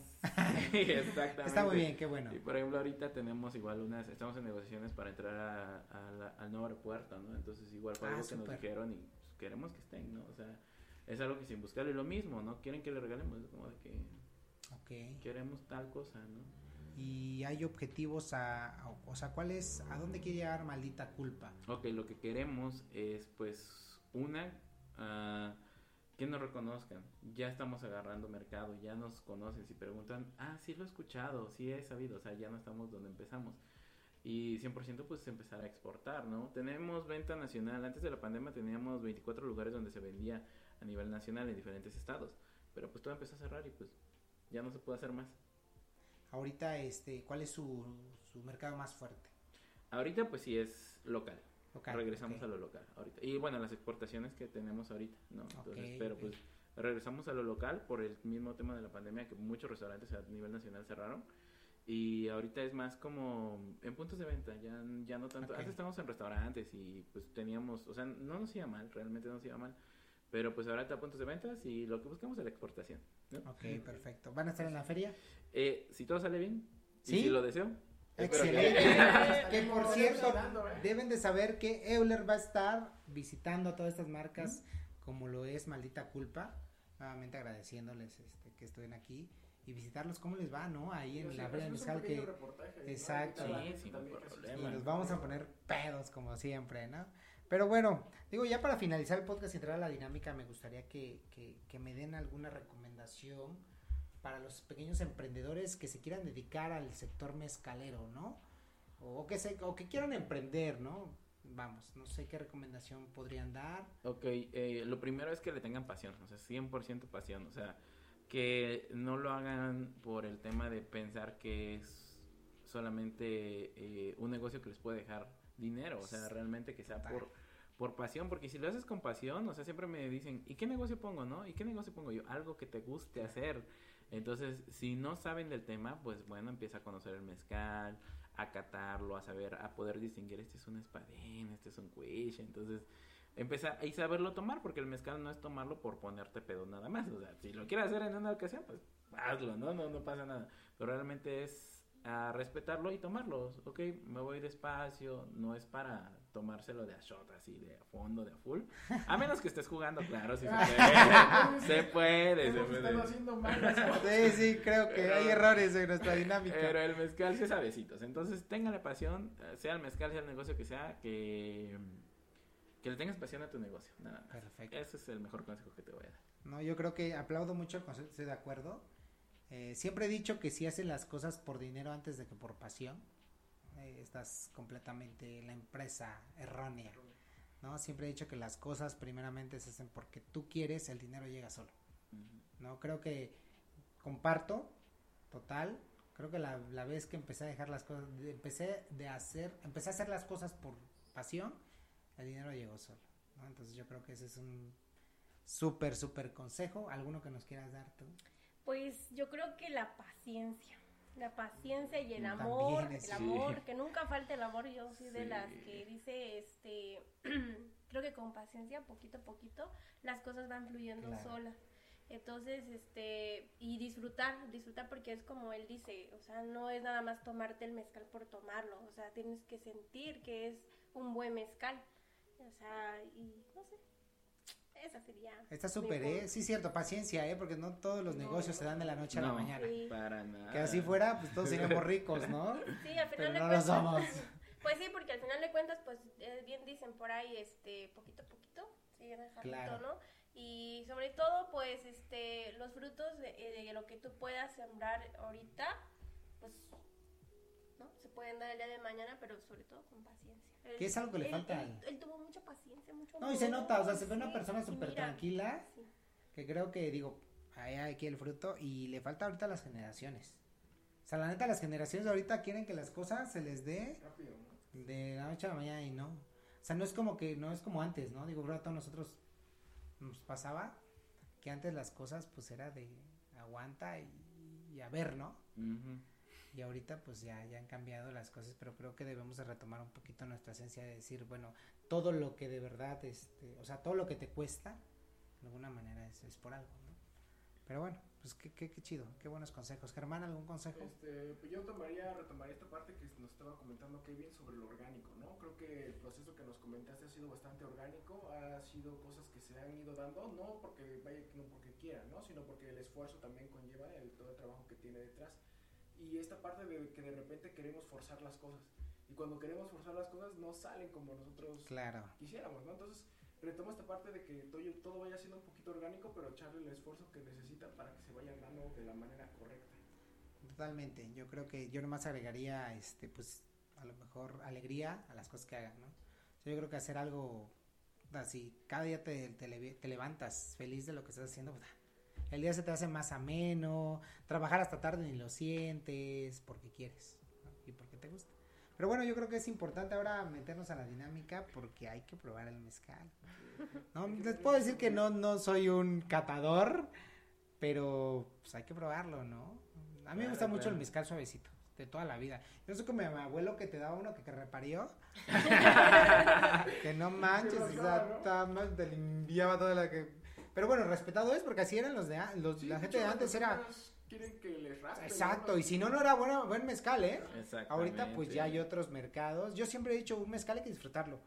Exactamente. Está muy bien, qué bueno. Y por ejemplo, ahorita tenemos igual unas, estamos en negociaciones para entrar a, a la- al nuevo aeropuerto, ¿no? Entonces igual fue Ah, algo que nos dijeron y pues, queremos que estén, ¿no? O sea, es algo que sin buscarle lo mismo, ¿no? Quieren que le regalemos, es como de que Ok. queremos tal cosa, ¿no? Y hay objetivos a, a- o sea, ¿cuál es, a dónde quiere llegar maldita culpa? Ok, lo que queremos es pues una, ah, que nos reconozcan. Ya estamos agarrando mercado, ya nos conocen. Si preguntan, ah, sí lo he escuchado, sí he sabido, o sea, ya no estamos donde empezamos. Y 100% pues empezar a exportar, ¿no? Tenemos venta nacional. Antes de la pandemia teníamos 24 lugares donde se vendía a nivel nacional en diferentes estados. Pero pues todo empezó a cerrar y pues ya no se puede hacer más. Ahorita, este, ¿cuál es su, su mercado más fuerte? Ahorita pues sí es local. Local, regresamos a lo local ahorita. Y bueno, las exportaciones que tenemos ahorita, ¿no? Entonces, pero pues regresamos a lo local por el mismo tema de la pandemia que muchos restaurantes a nivel nacional cerraron. Y ahorita es más como en puntos de venta, ya, ya no tanto. Antes estábamos en restaurantes y pues teníamos, o sea, no nos iba mal, realmente no nos iba mal. Pero pues ahora está a puntos de ventas y lo que buscamos es la exportación. ¿no? Ok, perfecto. ¿Van a estar en la feria? Eh, si todo sale bien, ¿Sí? y si lo deseo. Excelente. que por cierto, ¿eh? deben de saber que Euler va a estar visitando a todas estas marcas como lo es Maldita Culpa. Nuevamente agradeciéndoles este, que estén aquí y visitarlos cómo les va, ¿no? Ahí en Sí, la Feria Mezcal que. Exacto. Sí, y nos vamos a poner pedos como siempre, ¿no? Pero bueno, digo, ya para finalizar el podcast y entrar a la dinámica, me gustaría que, que, que me den alguna recomendación para los pequeños emprendedores que se quieran dedicar al sector mezcalero, ¿no? O que, se, o que quieran emprender, ¿no? Vamos, no sé qué recomendación podrían dar. Ok, eh, lo primero es que le tengan pasión, o sea, 100% pasión, o sea, que no lo hagan por el tema de pensar que es solamente eh, un negocio que les puede dejar dinero, o sea, realmente que sea por, por pasión, porque si lo haces con pasión, o sea, siempre me dicen, ¿y qué negocio pongo, no? ¿Y qué negocio pongo yo? Algo que te guste hacer. Entonces, si no saben del tema, pues bueno, empieza a conocer el mezcal, a catarlo, a saber, a poder distinguir, este es un espadín, este es un cuiche, entonces empezar y saberlo tomar, porque el mezcal no es tomarlo por ponerte pedo nada más, o sea, si lo quieres hacer en una ocasión, pues hazlo, ¿no? No, no pasa nada, pero realmente es a respetarlo y tomarlo, ok, me voy despacio, no es para tomárselo de a shot, así, de a fondo, de a full, a menos que estés jugando, claro, sí se puede, se puede, se puede. haciendo mal Sí, sí, creo que Pero- hay errores en nuestra dinámica. Pero el mezcal sí es a besitos. Entonces, tengan la pasión, eh, sea el mezcal, sea el negocio que sea, que, que le tengas pasión a tu negocio. Nada más. Perfecto. Ese es el mejor consejo que te voy a dar. No, yo creo que aplaudo mucho el concepto, estoy de acuerdo. Eh, siempre he dicho que si hacen las cosas por dinero antes de que por pasión, eh, estás completamente en la empresa errónea. ¿no? Siempre he dicho que las cosas primeramente se hacen porque tú quieres, el dinero llega solo. No, creo que comparto, total. Creo que la, la vez que empecé a dejar las cosas, de- empecé de hacer, empecé a hacer las cosas por pasión, el dinero llegó solo. ¿no? Entonces yo creo que ese es un súper, súper consejo. ¿Alguno que nos quieras dar tú? Pues yo creo que la paciencia. La paciencia y el amor, el amor, que nunca falte el amor. Yo soy de las que dice, este, creo que con paciencia, poquito a poquito, las cosas van fluyendo Claro. solas. Entonces, este, y disfrutar, disfrutar porque es como él dice, o sea, no es nada más tomarte el mezcal por tomarlo, o sea, tienes que sentir que es un buen mezcal. O sea, y no sé, esa sería. Está súper. ¿eh? Sí, cierto, paciencia, ¿eh? Porque no todos los No, negocios se dan de la noche a la mañana. Sí. Para nada. Que así fuera, pues todos seríamos ricos, ¿no? Sí, al final Pero de no lo cuentas. somos. Pues sí, porque al final de cuentas, pues eh, bien dicen por ahí, este, poquito a poquito, el jarrito, Claro. ¿no? Y sobre todo, pues, este, los frutos de, eh, de lo que tú puedas sembrar ahorita, pues. Se pueden dar el día de mañana, pero sobre todo con paciencia. Él- Que es algo que le él- falta Él, al- él tuvo mucha paciencia, mucho No, y se nota, o sea, se ve una persona súper tranquila, sí. que creo que, digo, ahí hay aquí el fruto, y le falta ahorita a las generaciones. O sea, la neta, las generaciones de ahorita quieren que las cosas se les dé rápido, ¿no? de la noche a la mañana y no. O sea, no es como que, no es como antes, ¿no? Digo, creo que a todos nosotros nos pasaba que antes las cosas, pues, era de aguanta y, y a ver, ¿no? Ujú. Y ahorita pues ya, ya han cambiado las cosas, pero creo que debemos de retomar un poquito nuestra esencia de decir, bueno, todo lo que de verdad, este, o sea, todo lo que te cuesta, de alguna manera es, es por algo, ¿no? Pero bueno, pues qué, qué, qué chido, qué buenos consejos. Germán, ¿algún consejo? Este, pues yo tomaría, retomaría esta parte que nos estaba comentando Kevin sobre lo orgánico, ¿no? Creo que el proceso que nos comentaste ha sido bastante orgánico, ha sido cosas que se han ido dando, no porque vaya, no porque quieran, ¿no? Sino porque el esfuerzo también conlleva el, todo el trabajo que tiene detrás. Y esta parte de que de repente queremos forzar las cosas. Y cuando queremos forzar las cosas no salen como nosotros Claro, quisiéramos, ¿no? Entonces, retomo esta parte de que todo, todo vaya siendo un poquito orgánico, pero echarle el esfuerzo que necesita para que se vaya dando de la manera correcta. totalmente. Yo creo que yo nomás agregaría, este, pues, a lo mejor alegría a las cosas que hagan, ¿no? Yo creo que hacer algo así, cada día te, te, te levantas feliz de lo que estás haciendo, pues, el día se te hace más ameno, trabajar hasta tarde ni lo sientes, porque quieres ¿no? y porque te gusta. Pero bueno, yo creo que es importante ahora meternos a la dinámica porque hay que probar el mezcal. No, les puedo decir que no, no soy un catador, pero pues hay que probarlo, ¿no? A mí me gusta mucho el mezcal suavecito, de toda la vida. Yo sé como mi abuelo que te daba uno que, que reparió. que no manches, o sea, te limpiaba toda la que... Pero bueno, respetado es porque así eran los de a- los, Sí, la gente de antes era Quieren que les raspen. exacto, y si no no era bueno, buen mezcal, ¿eh? Ahorita pues ya hay otros mercados. Yo siempre he dicho, un mezcal hay que disfrutarlo.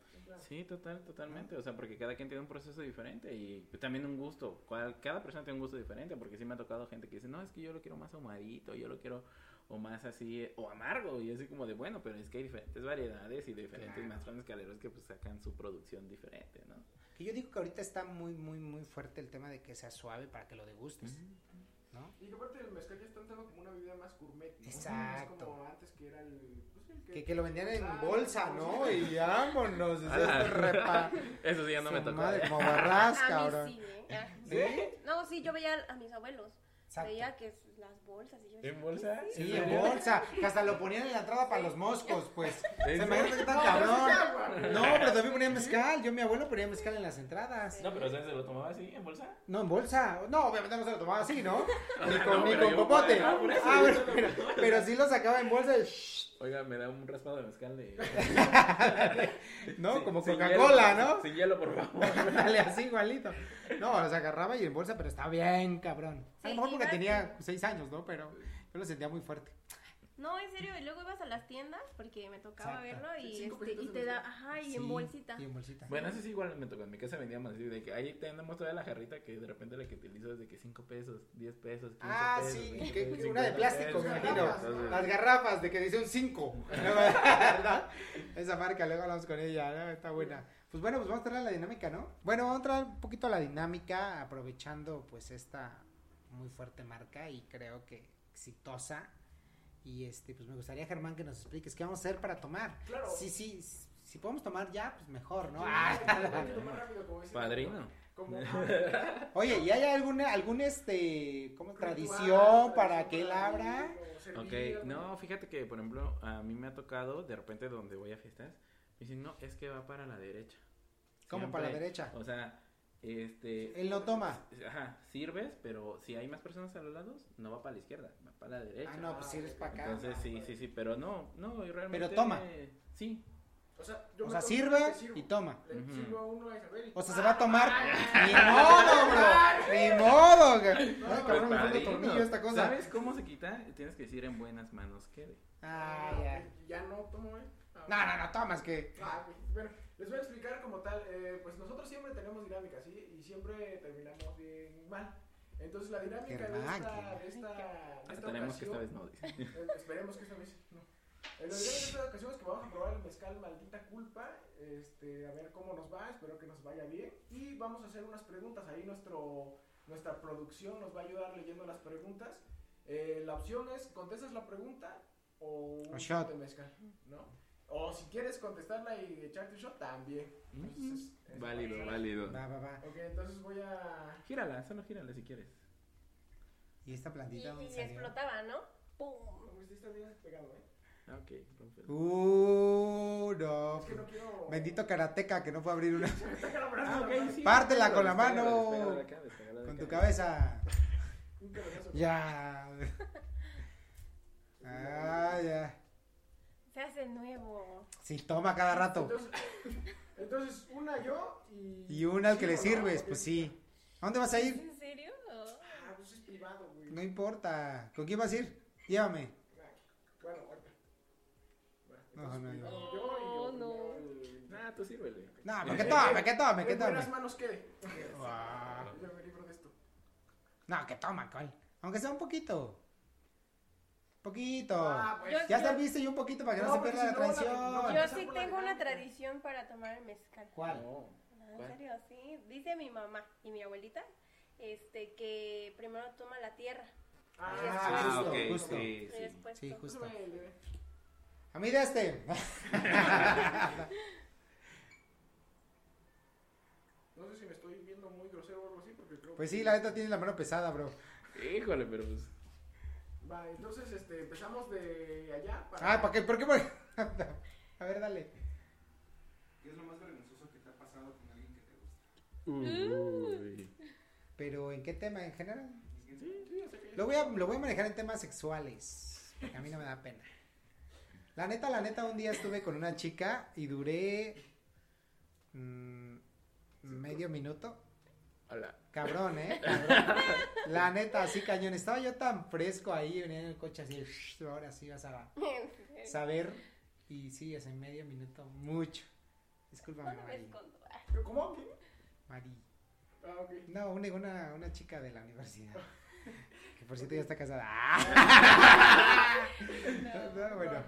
Sí, total, totalmente. O sea, porque cada quien tiene un proceso diferente y también un gusto. Cual- cada persona tiene un gusto diferente. Porque sí me ha tocado gente que dice, no, es que yo lo quiero más ahumadito, yo lo quiero o más así, o amargo. Y así como de, bueno, pero es que hay diferentes variedades y diferentes Claro. maestros mezcaleros que pues sacan su producción diferente, ¿no? Que yo digo que ahorita está muy, muy, muy fuerte el tema de que sea suave para que lo degustes, ¿no? Y que aparte el mezcal ya está entrando como una bebida más gourmet. ¿no? Exacto. Es como antes que era el. Pues, el Que, que lo vendían en Ah, bolsa, ¿no? sí. Y vámonos. es Ala. esto repa. Eso sí ya no me su tocó. madre, como barras, cabrón. sí, ¿eh? ¿Sí? No, sí, yo veía a mis abuelos. Exacto. Veía que es- las bolsas y yo ¿En bolsa? ¿qué es Sí, en bolsa. Que hasta lo ponían en la entrada para los moscos, pues. ¿En Se imagínate qué tan cabrón. No, pero también ponían mezcal. Yo, mi abuelo ponía mezcal en las entradas. No, pero ¿sabes? ¿Se lo tomaba así, en bolsa? No, en bolsa. No, obviamente no se lo tomaba así, ¿no? Ni con, no, ni pero con popote. Ah, pero, tomaba. pero sí lo sacaba en bolsa. Oiga, me da un raspado de mezcal de... ¿No? Como Coca-Cola, ¿no? Sin hielo, por favor. Dale así igualito. No, los agarraba y en bolsa, pero está bien, cabrón. A lo Sí, mejor porque tenía seis años, ¿no? Pero yo lo sentía muy fuerte. No, en serio, y luego ibas a las tiendas porque me tocaba Exacto. verlo y, este, y te da, ajá, y Sí, en bolsita. Y en bolsita. Bueno, eso sí igual me tocó. En mi casa vendíamos así de que ahí tenemos toda la jarrita que de repente la que utilizo es de que 5 pesos, 10 pesos, 15 Ah, pesos. sí, 20 que- pesos, que una de 50 plástico, me imagino. Entonces, Las garrafas de que dice un 5. Esa marca, luego hablamos con ella, ¿no? Está buena. Pues bueno, pues vamos a entrar a la dinámica, ¿no? Bueno, vamos a entrar un poquito a la dinámica, aprovechando pues esta muy fuerte marca y creo que exitosa. Y este, pues me gustaría, Germán, que nos expliques qué vamos a hacer para tomar. Claro. Sí, sí, si podemos tomar ya, pues mejor, ¿no? Sí, Ah, un poquito más rápido, como dice. Padrino. Como, Oye, ¿y hay alguna, algún este, como Ritual, tradición para que él abra? Ok, no, fíjate que, por ejemplo, a mí me ha tocado, de repente, donde voy a fiestas, me dicen, no, es que va para la derecha. ¿Cómo para la Siempre, derecha? O sea, este... Él no toma. Ajá, sirves, pero si hay más personas a los lados, no va para la izquierda, va para la derecha. Ah, no, pues si eres para acá. Entonces, sí, sí, sí, pero no, no, realmente... Pero toma. Sí. O sea, yo O sea, sirve y toma. Le sirvo a uno a Isabel y- O sea, se va a tomar. Ni modo, bro. Ni modo. No, cabrón, Pues, me falta tornillo esta cosa. ¿Sabes cómo se quita? Tienes que decir en buenas manos quede. Ah, Ah, ya. Ya no tomo, ¿eh? Ah, No, no, no, tomas que. Ah. Bueno, les voy a explicar como tal. eh, pues nosotros siempre tenemos dinámicas, ¿sí? Y siempre terminamos bien mal. Entonces la dinámica de esta, de esta, de esta Esperemos que esta ocasión- vez no. Eh, esperemos que esta vez no. En la dinámica de esta ocasión es que vamos a probar el mezcal maldita culpa. Este, a ver cómo nos va. Espero que nos vaya bien. Y vamos a hacer unas preguntas. Ahí nuestro, nuestra producción nos va a ayudar leyendo las preguntas. Eh, la opción es contestas la pregunta o un shot. de mezcal, ¿no? O si quieres contestarla y echarte un shot, también. Entonces, es- Válido, válido. Va, va, va. Ok, entonces voy a... Gírala, solo gírala si quieres. Y esta Y, plantita y salió? explotaba, ¿no? ¡Pum! Pues sí está bien pegado, ¿eh? Ah, ok, rómpelo. Uh, no. Es que no quiero... Bendito karateca que no fue a abrir una. Ah, sí. Pártela con la mano. Con tu cabeza. Un cabezazo. Ya. Ah, ya. Se hace nuevo. Sí, toma cada rato. Entonces, entonces, una yo y... Y una al que le sirves, pues sí. ¿A dónde vas a ir? ¿En serio? Ah, pues es privado, güey. No importa. ¿Con quién vas a ir? Llévame. Bueno, ahorita. Bueno, No, no, entonces, no. yo y yo- no. el- Ah, tú sírvele. No, me que tome, que tome, que tome. manos quede. Ah. Yo me libro de esto. No, que toma, ¿cuál? Aunque sea un poquito. Poquito. Ah, pues. Yo- Ya serviste y un poquito para que no, No, se pierda la no, la- tradición. no, Yo sí tengo una tradición para tomar el mezcal. ¿Cuál? No. No, en ¿Cuál? serio, sí. Dice mi mamá y mi abuelita este, que primero toma la tierra Ah, Ah, justo, ok, justo. sí, y sí. después Sí, toma- justo. Pásame el bebé. A mí de este. No sé si me estoy viendo muy grosero o algo así, porque creo Pues sí, la neta tiene la mano pesada, bro. Híjole, pero pues. Va, entonces este, empezamos de allá para. Ah, ¿para qué? ¿Por qué? A ver, dale. ¿Qué es lo más vergonzoso que te ha pasado con alguien que te gusta? Uy. Pero ¿en qué tema? ¿En general? Sí, sí, ya sé que- Lo voy a, lo voy a manejar en temas sexuales. Porque a mí no me da pena. La neta, la neta, un día estuve con una chica y duré mm, medio minuto. Hola. Cabrón, ¿eh? Cabrón. La neta, así cañón. Estaba yo tan fresco ahí, venía en el coche así, "Shh, ahora sí vas a saber. Y sí, hace medio minuto, mucho. Discúlpame, No me Mari. ¿Cómo? Mari. Ah, ok. No, una, una, una chica de la universidad. Que por cierto ya está casada. ¡Ah! No, bueno.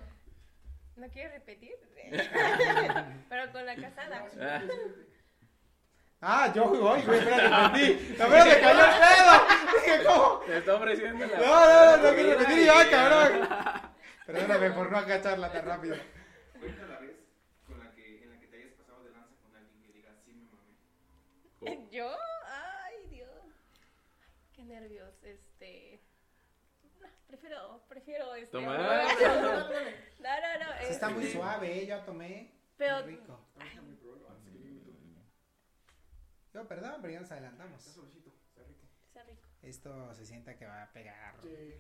¿No quieres repetir? Pero con la casada. Ah, Ah, yo voy, güey, espérate, entendí. No, pero me cayó el pedo. Dije, ¿cómo? te está ofreciendo la. No, no, no, no quiero repetir y- ya, cabrón. Perdóname por no agacharla tan rápido. Cuenta la vez con la que, en la que te hayas pasado de lanza con alguien que diga, sí me mamé. ¿Yo? Ay, Dios. Qué nervios. Este. no, Prefiero, prefiero este. Tomar. No, no, no. Sí, está muy este, suave, ¿eh? yo tomé. Pero- Muy rico. Ahorita mi problema, antes que llegue mi turno. Yo, perdón, pero ya nos Está adelantamos. está rico. Está rico. Esto se sienta que va a pegar. Sí.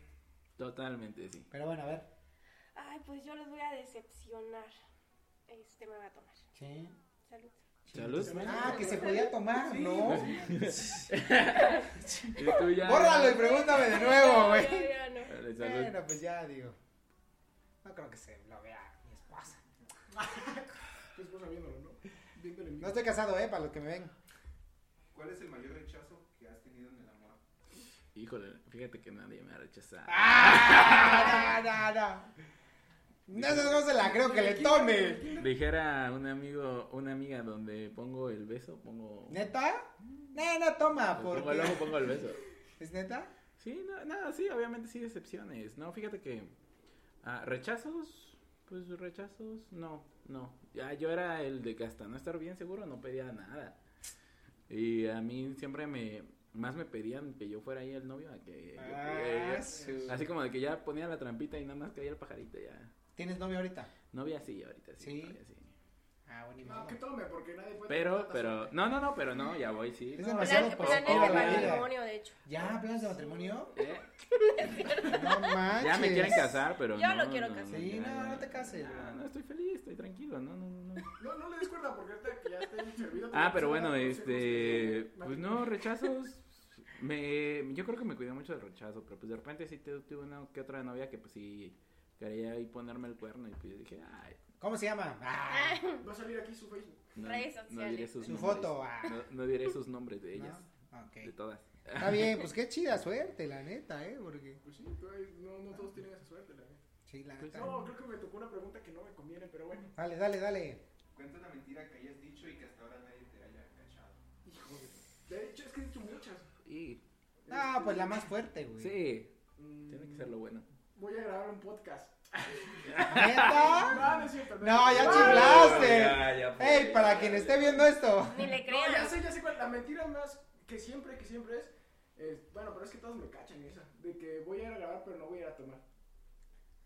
Totalmente, sí. Pero bueno, a ver. Ay, pues yo les voy a decepcionar. Este me va a tomar. Sí. Salud. Salud. Ah, que se podía tomar, ¿no? Y tú ya. Bórralo y pregúntame de nuevo, güey. No. Bueno, pues ya digo. No creo que se lo vea mi esposa. Tu esposa viéndolo, ¿no? No estoy casado, ¿eh? Para los que me ven. ¿Cuál es el mayor rechazo que has tenido en el amor? Híjole, fíjate que nadie me ha rechazado. ¡Ah! No, no, no. No, se la creo que le tome. Dijera un amigo, una amiga donde pongo el beso, pongo. ¿Neta? No, no toma, Pongo el ojo, porque... pongo el beso. ¿Es neta? Sí, no, no, sí, obviamente sí decepciones. No, fíjate que ah, rechazos, pues rechazos, no, no. Ya yo era el de que hasta no estar bien seguro no pedía nada. Y a mí siempre me más me pedían que yo fuera ahí el novio a que yo- Ah, yo- su- así como de que ya ponía la trampita y nada más caía el pajarito ya. ¿Tienes novio ahorita? Novia sí, ahorita sí. ¿Sí? novia sí. Ah, bueno, y No, que tome, porque nadie puede. Pero, pero, tanta no, no, no, pero no, ya voy, sí. Es no. demasiado Plan- positiva planes de matrimonio, de hecho. ¿Ya? ¿Planes de matrimonio? Eh, No manches. ya me quieren casar, pero Yo no, lo quiero no, casar. Sí, no, no te cases, No, güey. no, estoy feliz, estoy tranquilo, no, no, no. no. No, no le des cuerda porque ya Ah, pero bueno, este, pues no, rechazos. Me, yo creo que me cuidé mucho del rechazo, pero pues de repente sí tu- tuve una que otra novia que pues sí quería ahí ponerme el cuerno y pues yo dije, ay, ¿Cómo se llama? Ah, Va a salir aquí su Facebook. no, Redes no sociales. diré sus Su nombres. foto, ah. No, no diré sus nombres de ellas, ¿no? Ok. de todas. Está bien, pues qué chida suerte, la neta, ¿eh? Porque... Pues sí, no, no todos tienen esa suerte, la neta. Sí, la Pues neta. No, creo que me tocó una pregunta que no me conviene, pero bueno. Dale, dale, dale. Cuenta una mentira que hayas dicho y que hasta ahora nadie te haya cachado. Hijo de. De hecho, es que he dicho muchas. Y Ah, pues la más fuerte, güey. sí, Mm, tiene que ser lo bueno. Voy a grabar un podcast. ¿Neta? No, no es cierto. No, ya No, chiflaste. Ya, ya fue. Ey, para quien esté viendo esto. Ni le No, crean. ya sé, ya sé cuál. La mentira más que siempre, que siempre es, Bueno, pero es que todos me cachan esa. De que voy a ir a grabar, pero no voy a ir a tomar.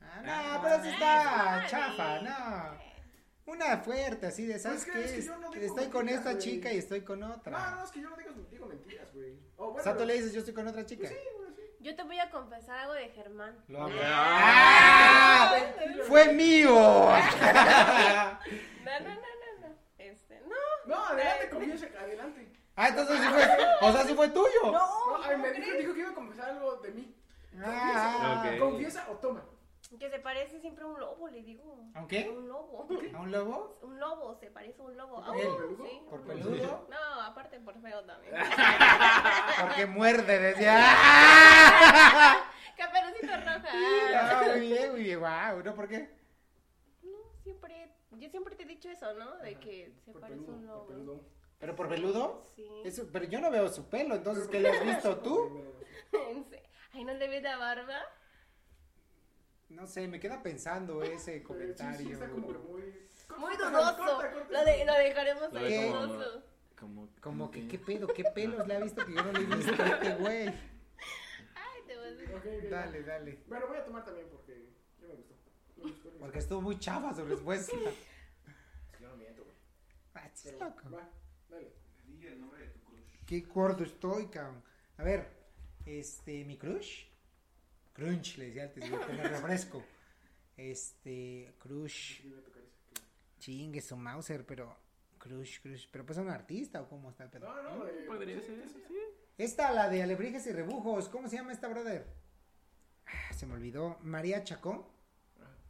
Ah, no, pero eso está Ay, chafa, no. Una fuerte, así de, ¿sabes Pues que es qué? que yo no digo estoy con esta güey. chica y estoy con No, no, otra. es que yo no digo, digo mentiras, güey. O O bueno, sea, tú pero- le dices, yo estoy con otra chica. Pues sí, güey, sí. Yo te voy a confesar algo de Germán. Lo amo. Ah. ¡Ah! ¡Fue mío! No, no, no, no, no. Este, no. No, adelante, confiesa, adelante. Ah, entonces sí fue, o sea, sí fue tuyo. No, No, a mí ¿cómo me dijo, dijo que iba a confesar algo de mí. Ah, Ok. Confiesa o toma. Que se parece siempre a un lobo, le digo. ¿A un qué? A un lobo. ¿A un lobo? Un lobo, se parece a un lobo. ¿Por Ah, peludo? sí. ¿Por peludo? No, aparte por feo también. Porque muerde, decía. Caperucita roja. Ah, muy bien, muy bien. ¿No por qué? No, siempre, yo siempre te he dicho eso, ¿no? De que se Por parece a un por lobo. peludo. ¿Pero por peludo? Sí. Eso, pero yo no veo su pelo, entonces, ¿qué le has visto tú? Ay, ¿no le ves la barba? No sé, me queda pensando ese Sí, sí, comentario. está como muy... Muy dudoso. corta, corta. Lo, de- lo dejaremos Lo ahí dudoso. Como, Como que, ¿qué pedo? ¿Qué pelos le ha visto que yo no le he visto a este güey? Ay, te vas a... Ok, ok. Dale, dale. Bueno, voy a tomar también porque ya me gustó. Me gustó. Porque estuvo muy chafa su respuesta. Es que yo no miento, güey. Ah, Pero, loco. Va, dale. Di el nombre de tu crush. Qué gordo estoy, cabrón. A ver, este, mi crush. Crunch, le decía antes, que me refresco. Este, crush. Eso. Chingue su Mauser, pero Crush, crush. ¿Pero pues es un artista o cómo está el pedo? No, no, eh, Podría ser, sí, sí. Esta, la de Alebrijes y Rebujos. ¿Cómo se llama esta, brother? Ah, se me olvidó. María Chacón.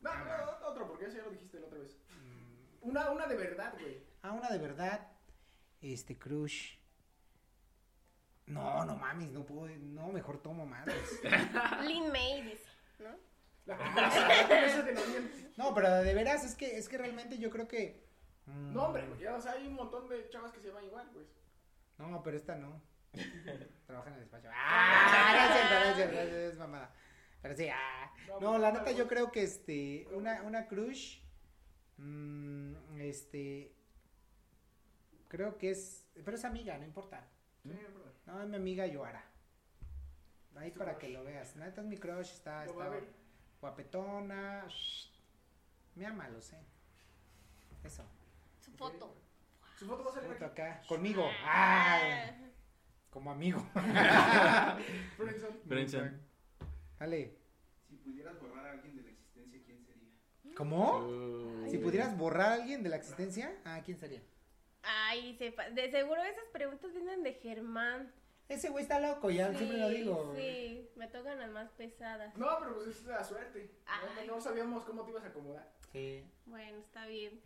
No, no, otro, porque ese ya lo dijiste la otra vez. Una, una de verdad, güey. Ah, una de verdad. Este, Crush. No, no mames, no puedo. No, mejor tomo madres. Lin May dice, ¿no? Noviembre. No, pero de veras, es que, es que realmente yo creo que. mm, No, hombre, ya, o sea, hay un montón de chavas que se llaman igual, pues. No, pero esta no. Trabaja en el despacho. Ah, gracias, gracias, gracias, es mamada. Pero sí, ah. No, la neta yo creo que este, una, una crush, mm, este, creo que es, pero es amiga, no importa. Sí, verdad. No, es mi amiga Yoara. Ahí para que lo veas. Neta mi crush, está, está guapetona. shh. Me ama, lo sé. Eso. Su foto. Su foto va a salir Foto aquí. acá, conmigo. Ah, como amigo. Friendzone. Dale. Si pudieras borrar a alguien de la existencia, ¿quién sería? ¿Cómo? Uy. Si pudieras borrar a alguien de la existencia, ¿a quién sería? Ay, sepa- de seguro esas preguntas vienen de Germán. Ese güey está loco, ya siempre lo digo. Sí, me tocan las más pesadas. No, pero pues es la suerte. No, sabíamos cómo te ibas a acomodar. Sí. Bueno, está bien.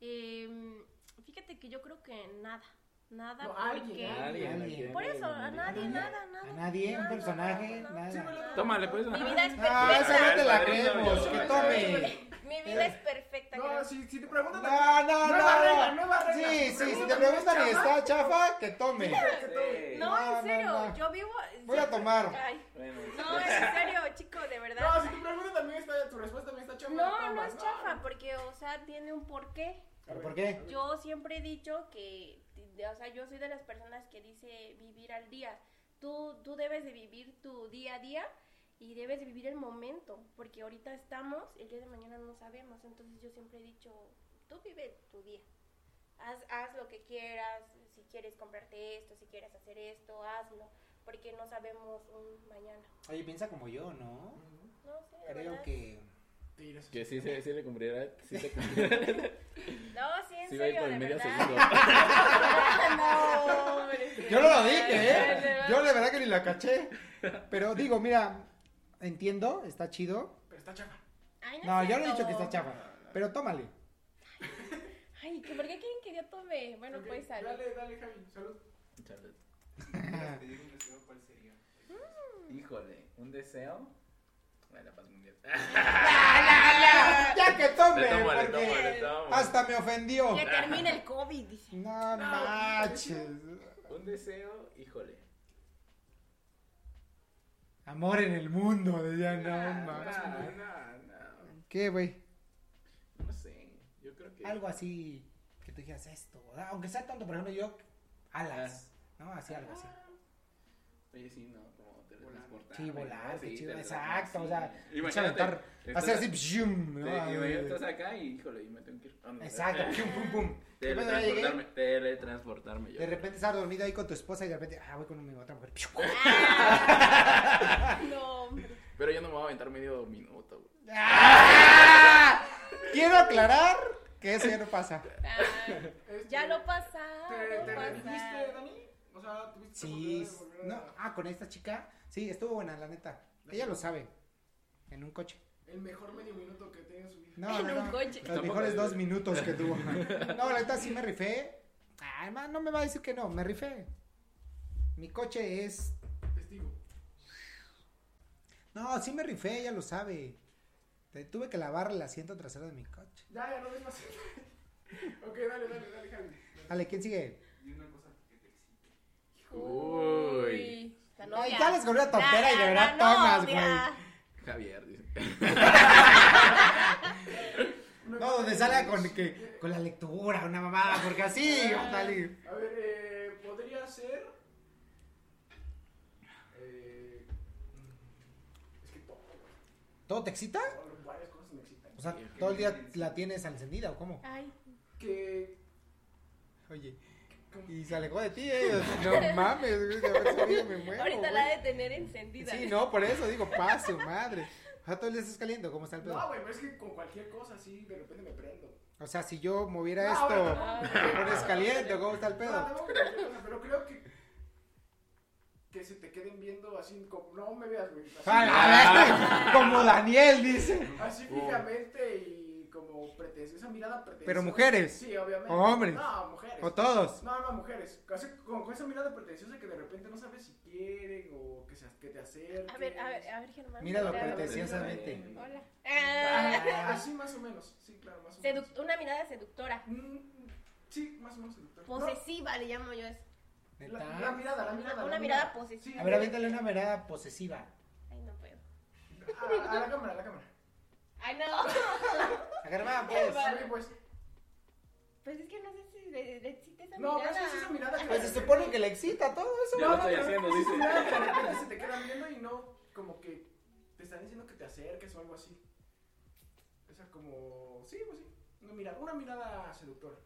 Em, fíjate que yo creo que nada. Nada No, porque... alguien, Alguien, Alguien. Por eso, a nadie, ¿A nada, nada. A nadie, un nada, personaje, nada, nada. lo- Tómale, pues. Mi vida es Ah, esa perfecta. no te la padrino, creemos, que tome. Mi vida es perfecta. No, creo. si, si te preguntan. No, no, Nueva no. regla, nueva regla. Sí, Si sí, si te preguntan, y está chafa, que tome. Sí. No, No, no, en serio, no. yo vivo... Voy a tomar. Ay, Bueno, no, en serio, chico, de No, verdad. si tu pregunta también está, tu respuesta también está chafa. No, no es chafa, porque, o sea, tiene un porqué. Ver, ¿Por qué? Yo siempre he dicho que, o sea, yo soy de las personas que dice vivir al día. Tú, tú debes de vivir tu día a día y debes de vivir el momento, porque ahorita estamos, el día de mañana no sabemos. Entonces yo siempre he dicho, tú vive tu día. Haz, haz lo que quieras, si quieres comprarte esto, si quieres hacer esto, hazlo, porque no sabemos un mañana. Oye, piensa como yo, ¿no? No sé, Creo verdad. que. Te que sí, se- sí le cumpliera. Sí se cumpliera. No, sí, en Sí serio, por de el medio verdad. segundo. no, hombre. Yo no lo dije, ¿eh? Yo de verdad que ni la caché. Pero digo, mira, entiendo, está chido. Pero está chafa. Ay, No, es yo no he dicho que está chafa. Pero tómale. Ay, ¿que ¿por qué quieren que yo tome? Bueno, pues salud. Dale, dale, Javi. Salud. Pudieras pedir un deseo, ¿cuál sería? Híjole, un deseo. La paz mundial. Ya que tome, Le tomo, le porque tomo, le tomo. hasta me ofendió. Que termine el COVID, dice. No manches. Un deseo, híjole. Amor en el mundo, decía, no Ah, manches. no, no, ¿Qué, güey? no. No sé. Yo creo que. Algo así que tú dijeras esto. ¿verdad? Aunque sea tonto, por ejemplo, yo, alas. ¿No? Así, algo así. Oye, sí, ¿no? Teletransportar. Sí, volar, ¿no? qué Sí, chido, exacto, sí. o sea, Imagínate, aventar, estás- hacer así, pshum, Sí, ¿no? estás acá y, híjole, y me tengo que ir. Ah, no, Exacto, pum, pum, pum. Teletransportarme, teletransportarme yo. De repente estar dormido ahí con tu esposa y de repente, ah, voy con mi otra mujer. No, hombre. Pero yo no me voy a aventar medio minuto, güey. Quiero aclarar que eso ya no pasa. Ah, ya lo pasado. ¿Te, te. Dani? O sea, tuviste Sí, volver no, a- ah, con esta chica, sí, estuvo buena, la neta. Ella lo sabe, en un coche. El mejor medio minuto que tiene en su vida. No, En no, un no. coche. Los mejores es- dos minutos que tuvo. No, la neta sí me rifé. Ay, man, no me va a decir que no, me rifé. Mi coche es. Testigo. No, sí me rifé, ella lo sabe. Te- tuve que lavar el asiento trasero de mi coche. Ya, ya no ves más. ok, dale, dale, dale, Javi. Dale, ¿quién sigue? Y una cosa que te excite. Uy. La Ay, novia. ya les la tontera y de verdad tomas, novia. Javier, dice. No, donde salga con, que, con la lectura, una mamada, porque así, dale. A ver, eh, podría ser. Eh, es que todo, güey. ¿Todo te excita? Varias cosas me excitan. O sea, todo el día la tienes encendida, ¿o cómo? Ay, Que. Oye, y se alejó de ti, eh. No mames, güey, de haber sabido me muero. ahorita güey. la ha de tener encendida. Sí, no, por eso digo, paso, madre. O sea, todo el día estás caliente, ¿cómo está el pedo? No, güey, pero es que con cualquier cosa así de repente me prendo. O sea, si yo moviera No, esto, bueno, ¿me pones caliente o cómo está el No, pedo? no, pero, pero creo que que se te queden viendo así como no me veas, güey. Así, A ver, como Daniel dice. así fijamente y como pretenciosa, esa mirada pretenciosa. Pero mujeres. Sí, obviamente. ¿O hombres? No, mujeres. O todos. No, no, mujeres. Así, con, con esa mirada pretenciosa que de repente no sabes si quieren o que, se, que te acerquen. A ver, a ver, a ver, Germán. Míralo pretenciosamente. Hola. Ah, Ah, así más o menos. Sí, claro, más o menos. una mirada seductora. Mm, sí, más o menos seductor. Posesiva le llamo yo eso. No, la, la mirada, la mirada. Una la mirada posesiva. A ver, aviéntale una mirada posesiva. Ay, no puedo. A, a la cámara, a la cámara. Ay, no. A Germán, pues. Pues. Pues es que no sé si le, le excita esa No, pero mirada. es esa mirada que Pues se supone que le excita todo eso. Ya lo estoy haciendo, dice. mirada que de repente se te quedan viendo y no, como que te están diciendo que te acerques o algo así. Esa como, sí, pues sí, una mirada, una mirada seductora.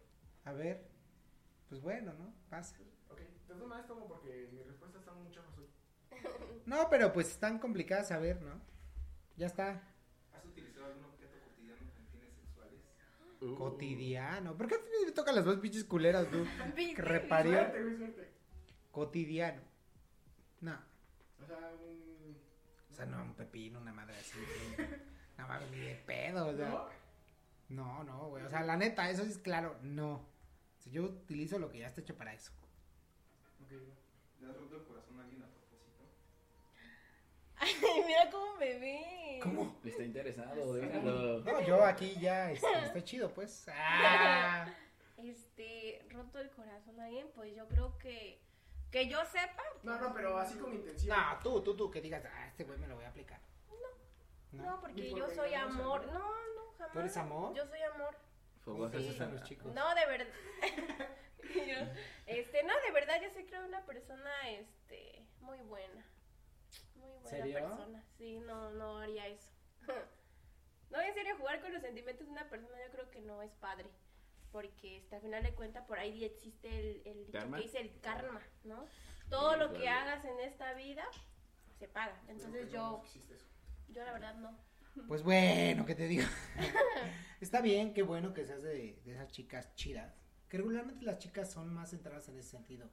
A ver. Pues bueno, ¿no? Pasa. Ok, de todas maneras tomo porque mis respuestas están muy chafas hoy. No, pero pues están complicadas a ver, ¿no? Ya está. ¿Has utilizado algún objeto cotidiano con fines sexuales? Uh. Cotidiano. ¿Por qué me tocan las dos pinches culeras, tú? Que reparió. Suerte, güey, suerte. Cotidiano. No. O sea, un... O sea, no, un pepino, una madre así. No mames, ni de pedo, o sea. ¿No? No, no, güey. O sea, la neta, eso sí es claro, no. O sea, yo utilizo lo que ya está hecho para eso. Ok. ¿Le has roto el corazón a alguien? Ay, mira cómo me ve. ¿Cómo? Está interesado, déjalo. No, yo aquí ya este, estoy chido, pues. Ah. Este, roto el corazón a alguien, pues yo creo que. Que yo sepa. No, no, pero así con intención. No, tú, tú, tú, que digas, ah, este güey me lo voy a aplicar. No. No, porque por yo soy amor. ¿no? No, no, jamás. ¿Tú eres amor? Yo soy amor. Fogosas Sí. a los chicos. No, de verdad. Yo- este, no, de verdad, yo soy creo una persona, este, muy buena. Buena ¿Serio? persona. Sí, no, no haría eso. No, en serio, jugar con los sentimientos de una persona yo creo que no es padre. Porque este, al final de cuentas por ahí existe el, el dicho ¿Karma? que dice el karma, ¿no? Todo lo que hagas en esta vida se paga. Entonces yo, yo la verdad no. Pues bueno, ¿qué te digo? Está bien, qué bueno que seas de, de esas chicas chidas. Que regularmente las chicas son más centradas en ese sentido.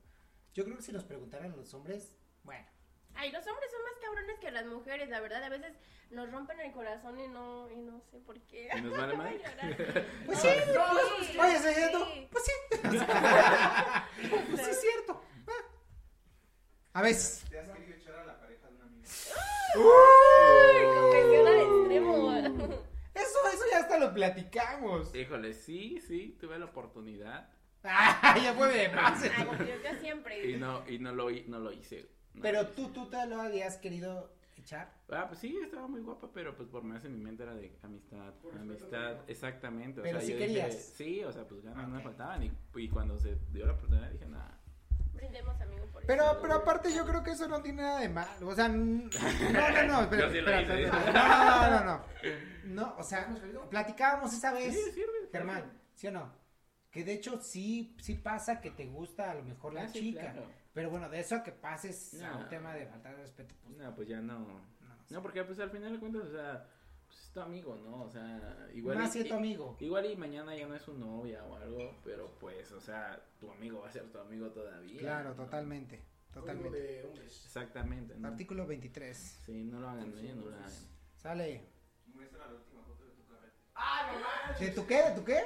Yo creo que si nos preguntaran los hombres, bueno, Ay, los hombres son más cabrones que las mujeres, la verdad. A veces nos rompen el corazón y no, y no sé por qué. ¿Y nos vale Voy a llorar. Pues No, sí, sí, oye, sí. Pues sí. pues sí es cierto. Ah. A veces. ¿Te has querido echar a la pareja de un amigo? Uy, confesión al extremo. Eso, eso ya hasta lo platicamos. Híjole, sí, sí, tuve la oportunidad. Ah, ya fue de más. Ay, yo, yo siempre. Y no, y no lo, no lo hice. Pero tú, tú te lo habías querido echar. Ah, pues sí, estaba muy guapa, pero pues por más en mi mente era de amistad, Por amistad, exactamente. O Pero sea, sí yo querías. Dije, sí, o sea, pues ganas no me faltaban. Y, y cuando se dio la oportunidad dije, nada. Brindemos, amigo, por Pero, eso. pero aparte yo creo que eso no tiene nada de malo. O sea, no, no, no, espera, Yo sí lo espera, hice. espera, no, no, no, no. No, o sea, platicábamos esa vez, Sí, sirve. Germán, ¿sí o no? Que de hecho sí, sí pasa que te gusta a lo mejor la Ah, sí, chica. claro. Pero bueno, de eso a que pases a No. un tema de faltar de respeto, pues no. Pues ya no. no, o sea, No, porque pues al final de cuentas, o sea, pues es tu amigo, ¿no? O sea, igual. más y, es tu amigo. Igual y mañana ya no es su novia o algo, pero pues, o sea, tu amigo va a ser tu amigo todavía. Claro, ¿no? totalmente, totalmente. de hombres. Exactamente, ¿no? Artículo 23. Sí, no lo hagan, ¿eh? no lo hagan. Sale. Muestra la última foto de tu carrete. ¡Ah, no manches! ¿De tu qué? ¿De tu qué?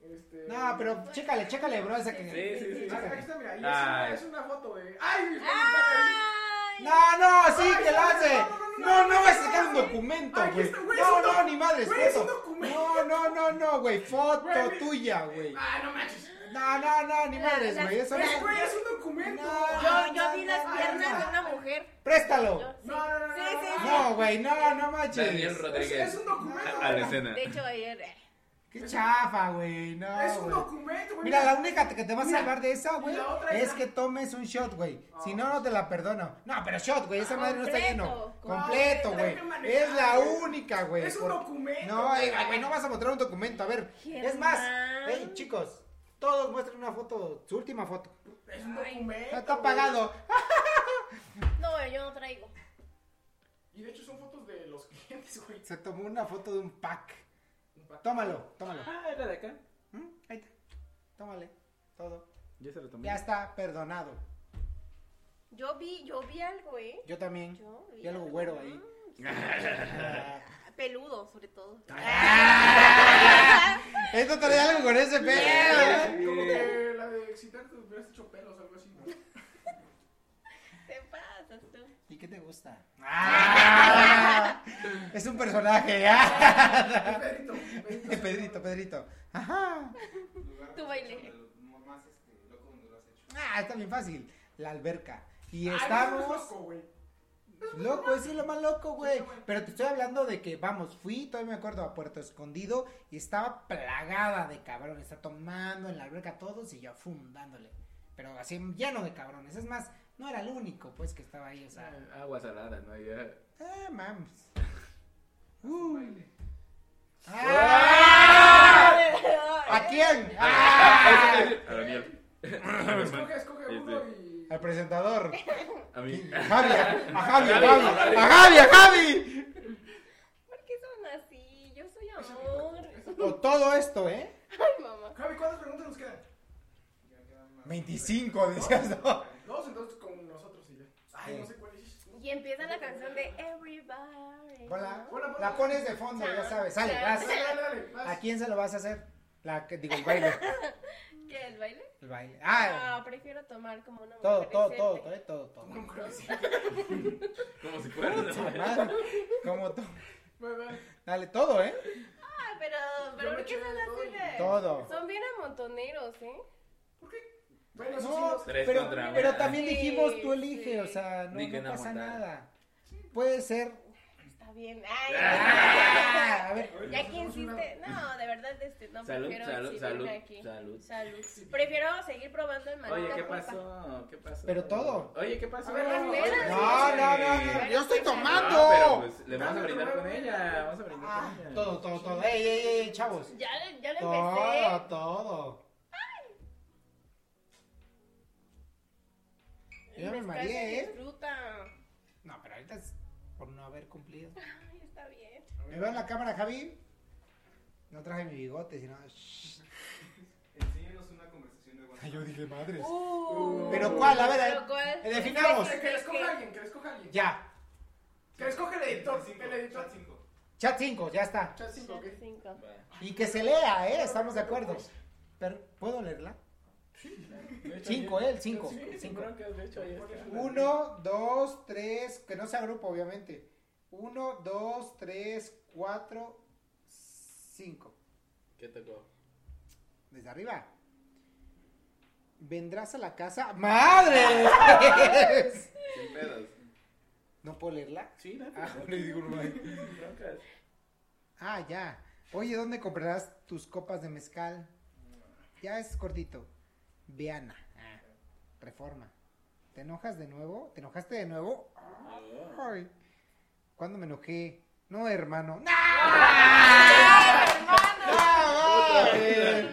Este... No, pero chécale, chécale, bro, esa que... Sí, sí, sí. Ah, Aquí está, mira, ahí es una, es una foto de... ¡Ay! Ay, No, no, sí, Ay, que la hace. no, no, no, No, vas a sacar un documento, güey. güey, No, no, ni madre, güey, es un foto. documento. No, no, no, no, güey, foto Güey, tuya, güey. ¡Ah, no manches! No, no, no, ni madres, güey, eso Es, no. güey, es un documento. No. Yo, yo vi las piernas de una mujer. Préstalo. Yo- sí. No, no, no, Sí, no, sí, no. sí. No, güey, no, no manches. Daniel Es, Rodríguez. es un documento. A la güey. escena. De hecho, ayer. Qué chafa, güey, Es no, un güey. documento, güey. Mira, la única que te va a salvar de esa, güey, es que tomes un shot, güey. Si Ah. no, no te la perdono. No, pero shot, güey, esa madre no está lleno. completo. Güey. Es la güey. única, güey. Es un documento. No, güey, no vas a mostrar un documento. A ver, es más, hey, chicos, todos muestren una foto, su última foto. Es un Ay. documento. Está güey. apagado. No, yo no traigo. Y de hecho son fotos de los clientes, güey. Se tomó una foto de un pack. Tómalo, tómalo. Ah, era de acá. ¿Mm? Ahí está. Tómale. Todo. Ya se lo tomé. Ya está perdonado. Yo vi, yo vi algo, ¿eh? Yo también. Yo vi Y algo güero ahí. Mm, Ah. Peludo, sobre todo. Esto trae algo con ese pelo. Como que la de excitarte hubieras hecho pelos, algo así, ¿no? Te pasas tú. ¿Y qué te gusta? Ah. Es un personaje, ¿ya? Pedrito, Pedrito. Ajá. Tu baile. Más este, loco donde lo has hecho. Ah, está bien fácil. La alberca. Y estamos. loco, güey. Loco, eso es lo más loco, güey. Pero te estoy hablando de que, vamos, fui, todavía me acuerdo, a Puerto Escondido y estaba plagada de cabrones. Está tomando en la alberca todos y yo fundándole. Pero así lleno de cabrones. Es más, no era el único, pues, que estaba ahí, o sea. Ah, Agua salada, ¿no? Ya. Eh, mames. Uh. ¡Ah! ¿A quién? A Daniel. Escoge, escoge uno y. Al presentador. A mí. A Javi, a Javi, a Javi, a Javi, a Javi. ¿Por qué son así? Yo soy amor. Todo esto, ¿eh? Ay, mamá. Javi, ¿cuántas preguntas nos quedan? Ya quedan más. 25, decías, ¿no? Dos, entonces con nosotros y ya. Ay, no sé. Y empieza la canción de Everybody. Hola. La pones de fondo, ya sabes. Sale, vas. Dale, dale, dale. vas. ¿A quién se lo vas a hacer? La que digo, el baile. ¿Qué, el baile? El baile. Ah, No, prefiero tomar como una todo, mujer todo, todo, todo, todo, todo. Como si fuera. madre. Como todo. Dale. Todo, ¿eh? Ah, pero, pero ¿por qué son así de...? Todo. Son bien amontoneros, ¿eh? Bueno, eso sí, No, Tres pero, contra pero también Sí, dijimos, tú elige, sí. o sea, no, no no pasa aguantar. nada. Puede ser. Está bien. Ay, Ah, a ver. ya que insiste. No, de verdad, este, no Salud, prefiero salud, salud, aquí. salud. Salud. Prefiero seguir probando el maldita Oye, ¿qué pasó? ¿Qué pasó? Pero todo. Oye, ¿qué pasó? Ver, velas. No, no, no, no, yo estoy No, tomando. pero pues le vamos a brindar con ella. Vamos a brindar Ah, con ella. todo, todo, todo. Ey, ey, ey, chavos. Ya, le- ya le Todo, empecé. todo. Yo me mareé, ¿eh? disfruta. No, pero ahorita es por no haber cumplido. Ay, está bien. ¿Me veo en la cámara, Javi? No traje mi bigote, sino... Enséñanos una conversación de WhatsApp. Yo dije, madres. Uh, ¿Pero cuál? A ver, ¿Pero cuál? definamos. Que, que le escoja alguien, que le escoja alguien. Ya. Que le escoja el editor. El editor. chat cinco. Chat 5, ya está. Chat 5, ok. Cinco. Y que se lea, ¿eh? Estamos de acuerdo. Pero, ¿puedo leerla? Cinco, ya- ¿eh? El cinco. Uno, dos, tres, que no sea grupo, obviamente. Uno, dos, tres, cuatro, cinco. ¿Qué tocó? Desde arriba. ¿Vendrás a la casa? ¡Madre! Sin pedos. ¿No puedo leerla? Sí, no, Ah, le digo. Ah, ya. Oye, ¿dónde comprarás tus copas de mezcal? Ya es cortito. Viana. Ah, reforma. ¿Te enojas de nuevo? ¿Te enojaste de nuevo? Ay. ¿Cuándo me enojé? No, hermano. ¡No! ¡No! ¡Qué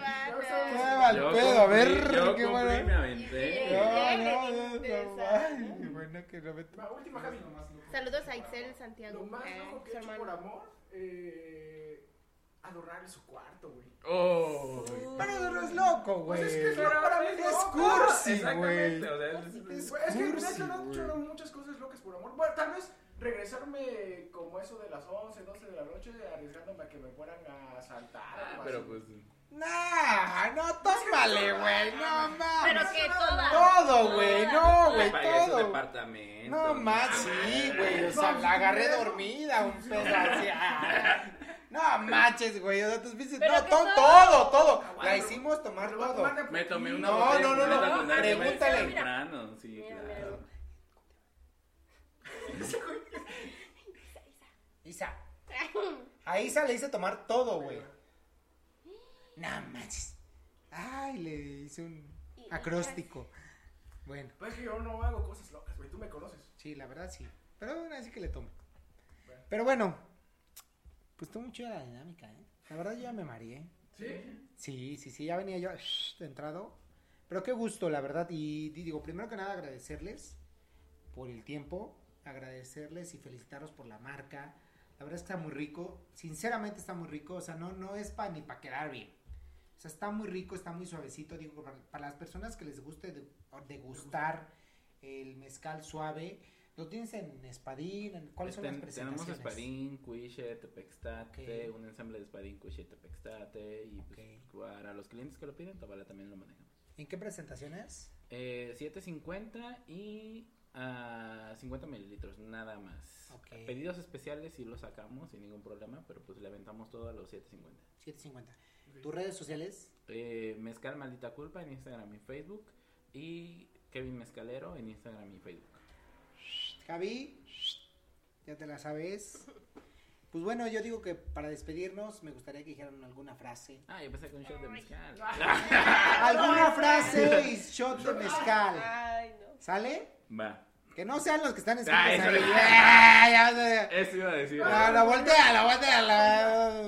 mal Yo pedo! A ver, qué bueno. me aventé. No, Qué bueno que no me última. Saludos a Itzel Santiago. Lo más loco que su he hecho hermano. por amor, eh, adorarle su cuarto, güey. Oh. Pero no es loco, güey. Pues es que eso para mí Es no, cursi, Exactamente, güey. o sea, es- Es Es que de hecho no he hecho muchas cosas locas por amor. Bueno, tal vez regresarme como eso de las 11, 12 de la noche, arriesgándome a que me fueran a asaltar. Ah, pero así. pues. Nah, no, tómale, güey. No Pero mames. que toda. Todo, güey. No, güey, todo. departamento. No más, sí, güey. O sea, la agarré dormida, un pedo así. Ah. No manches, güey. O sea, tus bicis. No, todo, todo. todo, todo. La hicimos tomar todo. Me tomé una No, botella no, no, no, más pregúntale. temprano, sí, Mira, claro. Isa. A Isa le hice tomar todo, güey. No manches. Ay, le hice un acróstico. Bueno, Pues es que yo no hago cosas locas, güey. Tú me conoces. sí, la verdad sí. Pero aún así que le tome. Pero bueno, pues estuvo muy chida la dinámica, ¿eh? La verdad yo ya me mareé. ¿Sí? Sí, sí, sí, ya venía yo shh, de entrado. Pero qué gusto, la verdad. Y di- digo, primero que nada agradecerles por el tiempo, agradecerles y felicitarlos por la marca, La verdad está muy rico. Sinceramente está muy rico. O sea, no, no es para ni para quedar bien. O sea, está muy rico, está muy suavecito. Digo, para, para las personas que les guste de- degustar el mezcal suave, lo tienes en espadín. en- ¿Cuáles son las presentaciones? Tenemos espadín, cuiche, tepextate, Ok. un ensamble de espadín, cuiche, tepextate. Y pues, para los clientes que lo piden, Tabala también lo manejamos. ¿En qué presentaciones? Eh, 7.50 y ah, 50 mililitros, nada más. Ok. Pedidos especiales sí los sacamos sin ningún problema, pero pues le aventamos todo a los 7.50. 750. ¿Tus redes sociales? Eh, Mezcal Maldita Culpa en Instagram y Facebook. Y Kevin Mezcalero en Instagram y Facebook. Javi, ya te la sabes. Pues bueno, yo digo que para despedirnos me gustaría que dijeran alguna frase. Ah, yo pensé con un shot de mezcal. Alguna frase y shot de mezcal. Ay, no. ¿Sale? Va. Que no sean los que están Ah, escritos eso ahí. le- Ah. Eso iba a decir. No, no, volteala, volteala.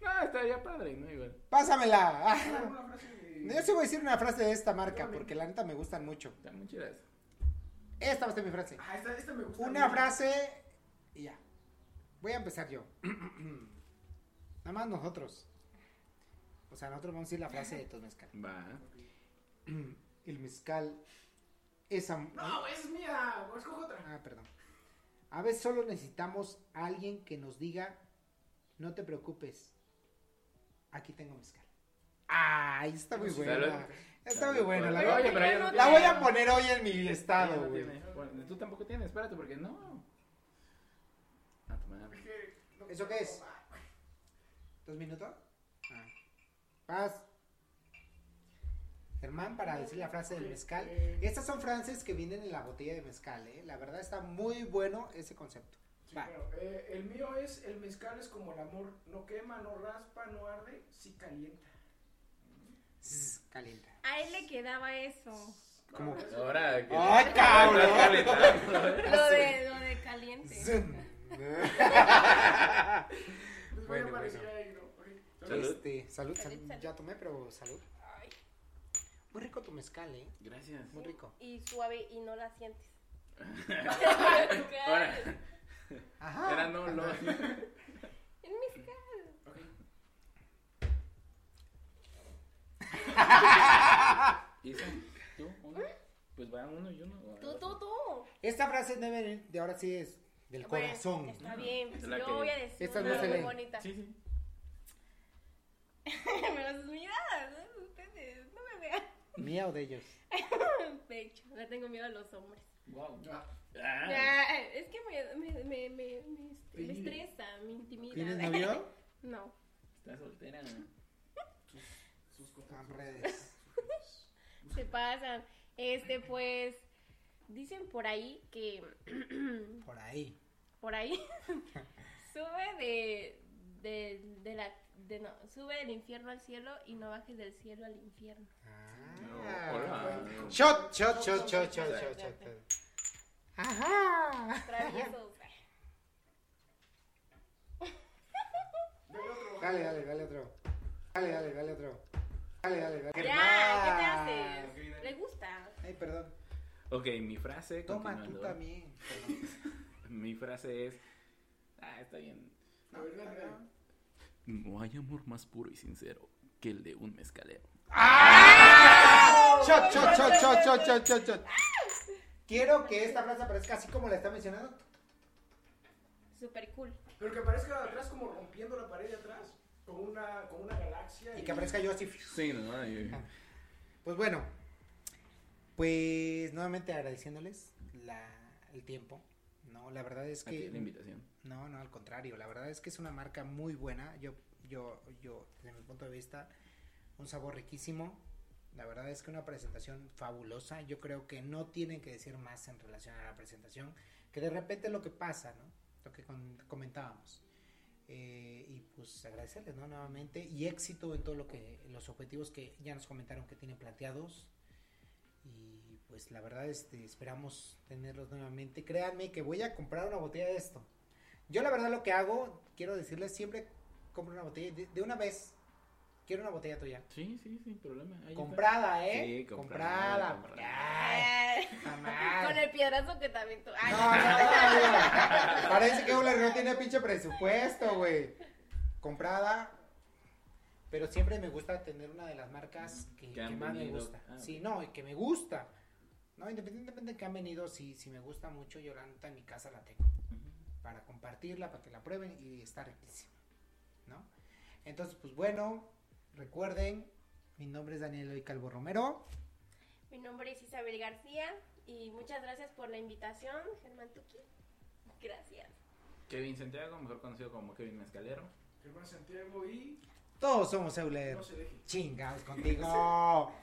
No, estaría padre, ¿no? Igual. Pásamela. Ah. Yo sí voy a decir una frase de esta marca porque la neta me gustan mucho. Está muy chidas. Esta va a ser mi frase. Ah, esta, esta me gusta. Una mucho. frase y ya. Voy a empezar yo. Nada más nosotros. O sea, nosotros vamos a decir la frase de tu mezcal. Va. El mezcal es... am- No, es mía. o Escoge otra. Ah, perdón. A veces solo necesitamos a alguien que nos diga, no te preocupes, aquí tengo mezcal. Ay, está muy buena. Está muy buena. La, Oye, voy- pero ya no la voy a poner hoy en mi estado, güey. Bueno, tú tampoco tienes, espérate, porque no. A tu madre. ¿Eso qué es? ¿Dos minutos? Ah. Paz. Germán, para decir la frase del mezcal. Estas son frases que vienen en la botella de mezcal, ¿eh? La verdad está muy bueno ese concepto. Sí, Va. bueno, eh, el mío es: el mezcal es como el amor. No quema, no raspa, no arde, sí calienta. Calienta. A él le quedaba eso. ¿Cómo? Ahora. ¡Ay, cabrón! Lo de, lo de caliente. Voy Bueno, bueno. Salud. Este, salud, Salud, salud. Ya tomé, pero salud. Muy rico tu mezcal, ¿eh? Gracias. Muy rico. Y suave y no la sientes. Ahora, Ajá. era no lo. El mezcal. Isa, ¿tú? ¿Uno? Pues va uno y uno. Tú, tú, tú. Esta frase debe de ahora sí es del Bueno, corazón. Está bien. pues la yo que- voy a decir Esta no una se muy lee. bonita. Sí, sí. Pero sus miradas, ¿eh? ustedes, no me vean. ¿Mía o de ellos? Pecho, le tengo miedo a los hombres. Wow. Ah, Ah, es que me, me, me, me, me, este, me estresa, me intimida. ¿Tienes novio? No. está soltera. sus Redes. Se pasan. Este, pues, dicen por ahí que, Por ahí. por ahí, sube de, de, de la, de no, sube del infierno al cielo y no bajes del cielo al infierno. Ah. hola. Shot, shot, shot, shot, shot, shot, shot. Ajá. Traviesos. Dale, dale, dale otro. Dale, dale, dale otro. Dale, dale, dale. Ya, ¿qué te Ah. haces? ¿Le gusta? Ay, perdón. Ok, mi frase. Toma tú también. Mi frase es. Ah, está bien. A ver, dale, dale. No hay amor más puro y sincero que el de un mezcalero. Shot, shot, shot, shot, shot, shot, shot, shot. Quiero que esta frase aparezca así como la está mencionando. Super cool. Pero que aparezca atrás como rompiendo la pared de atrás. Con una, con una galaxia. Y que aparezca yo así. Sí, ¿no? Y- Pues bueno, pues nuevamente agradeciéndoles la, el tiempo. No, la verdad es que la invitación. no, no, al contrario, la verdad es que es una marca muy buena. Yo, yo, yo, desde mi punto de vista, un sabor riquísimo. La verdad es que una presentación fabulosa. Yo creo que no tienen que decir más en relación a la presentación, que de repente lo que pasa, ¿no? Lo que con- comentábamos. Eh, y pues agradecerles, ¿no? Nuevamente y éxito en todo lo que los objetivos que ya nos comentaron que tienen planteados. Y pues la verdad este esperamos tenerlos nuevamente. Créanme que voy a comprar una botella de esto. Yo la verdad lo que hago, quiero decirles, siempre compro una botella de, de una vez. Quiero una botella tuya. Sí, sí, sin problema. Ahí está. Comprada, ¿eh? Sí, comprada. comprada, comprada. Ay, Ay, jamás. Con el piedrazo que también tú. Ay, No, no, no, Parece que Euler no tiene pinche presupuesto, güey. Comprada. Pero siempre me gusta tener una de las marcas que, Que que han más me gusta. Ah, Sí, no, y que me gusta. No, independientemente de que han venido, si, si me gusta mucho, yo la neta en mi casa la tengo. Ujú. Para compartirla, para que la prueben y está riquísima. ¿No? Entonces, pues bueno, recuerden, mi nombre es Daniel Eloy Calvo Romero. Mi nombre es Isabel García y muchas gracias por la invitación, Germán Tuki. Gracias. Kevin Santiago, mejor conocido como Kevin Mezcalero. Germán Santiago y Todos somos Euler. no se deje. Chingados contigo.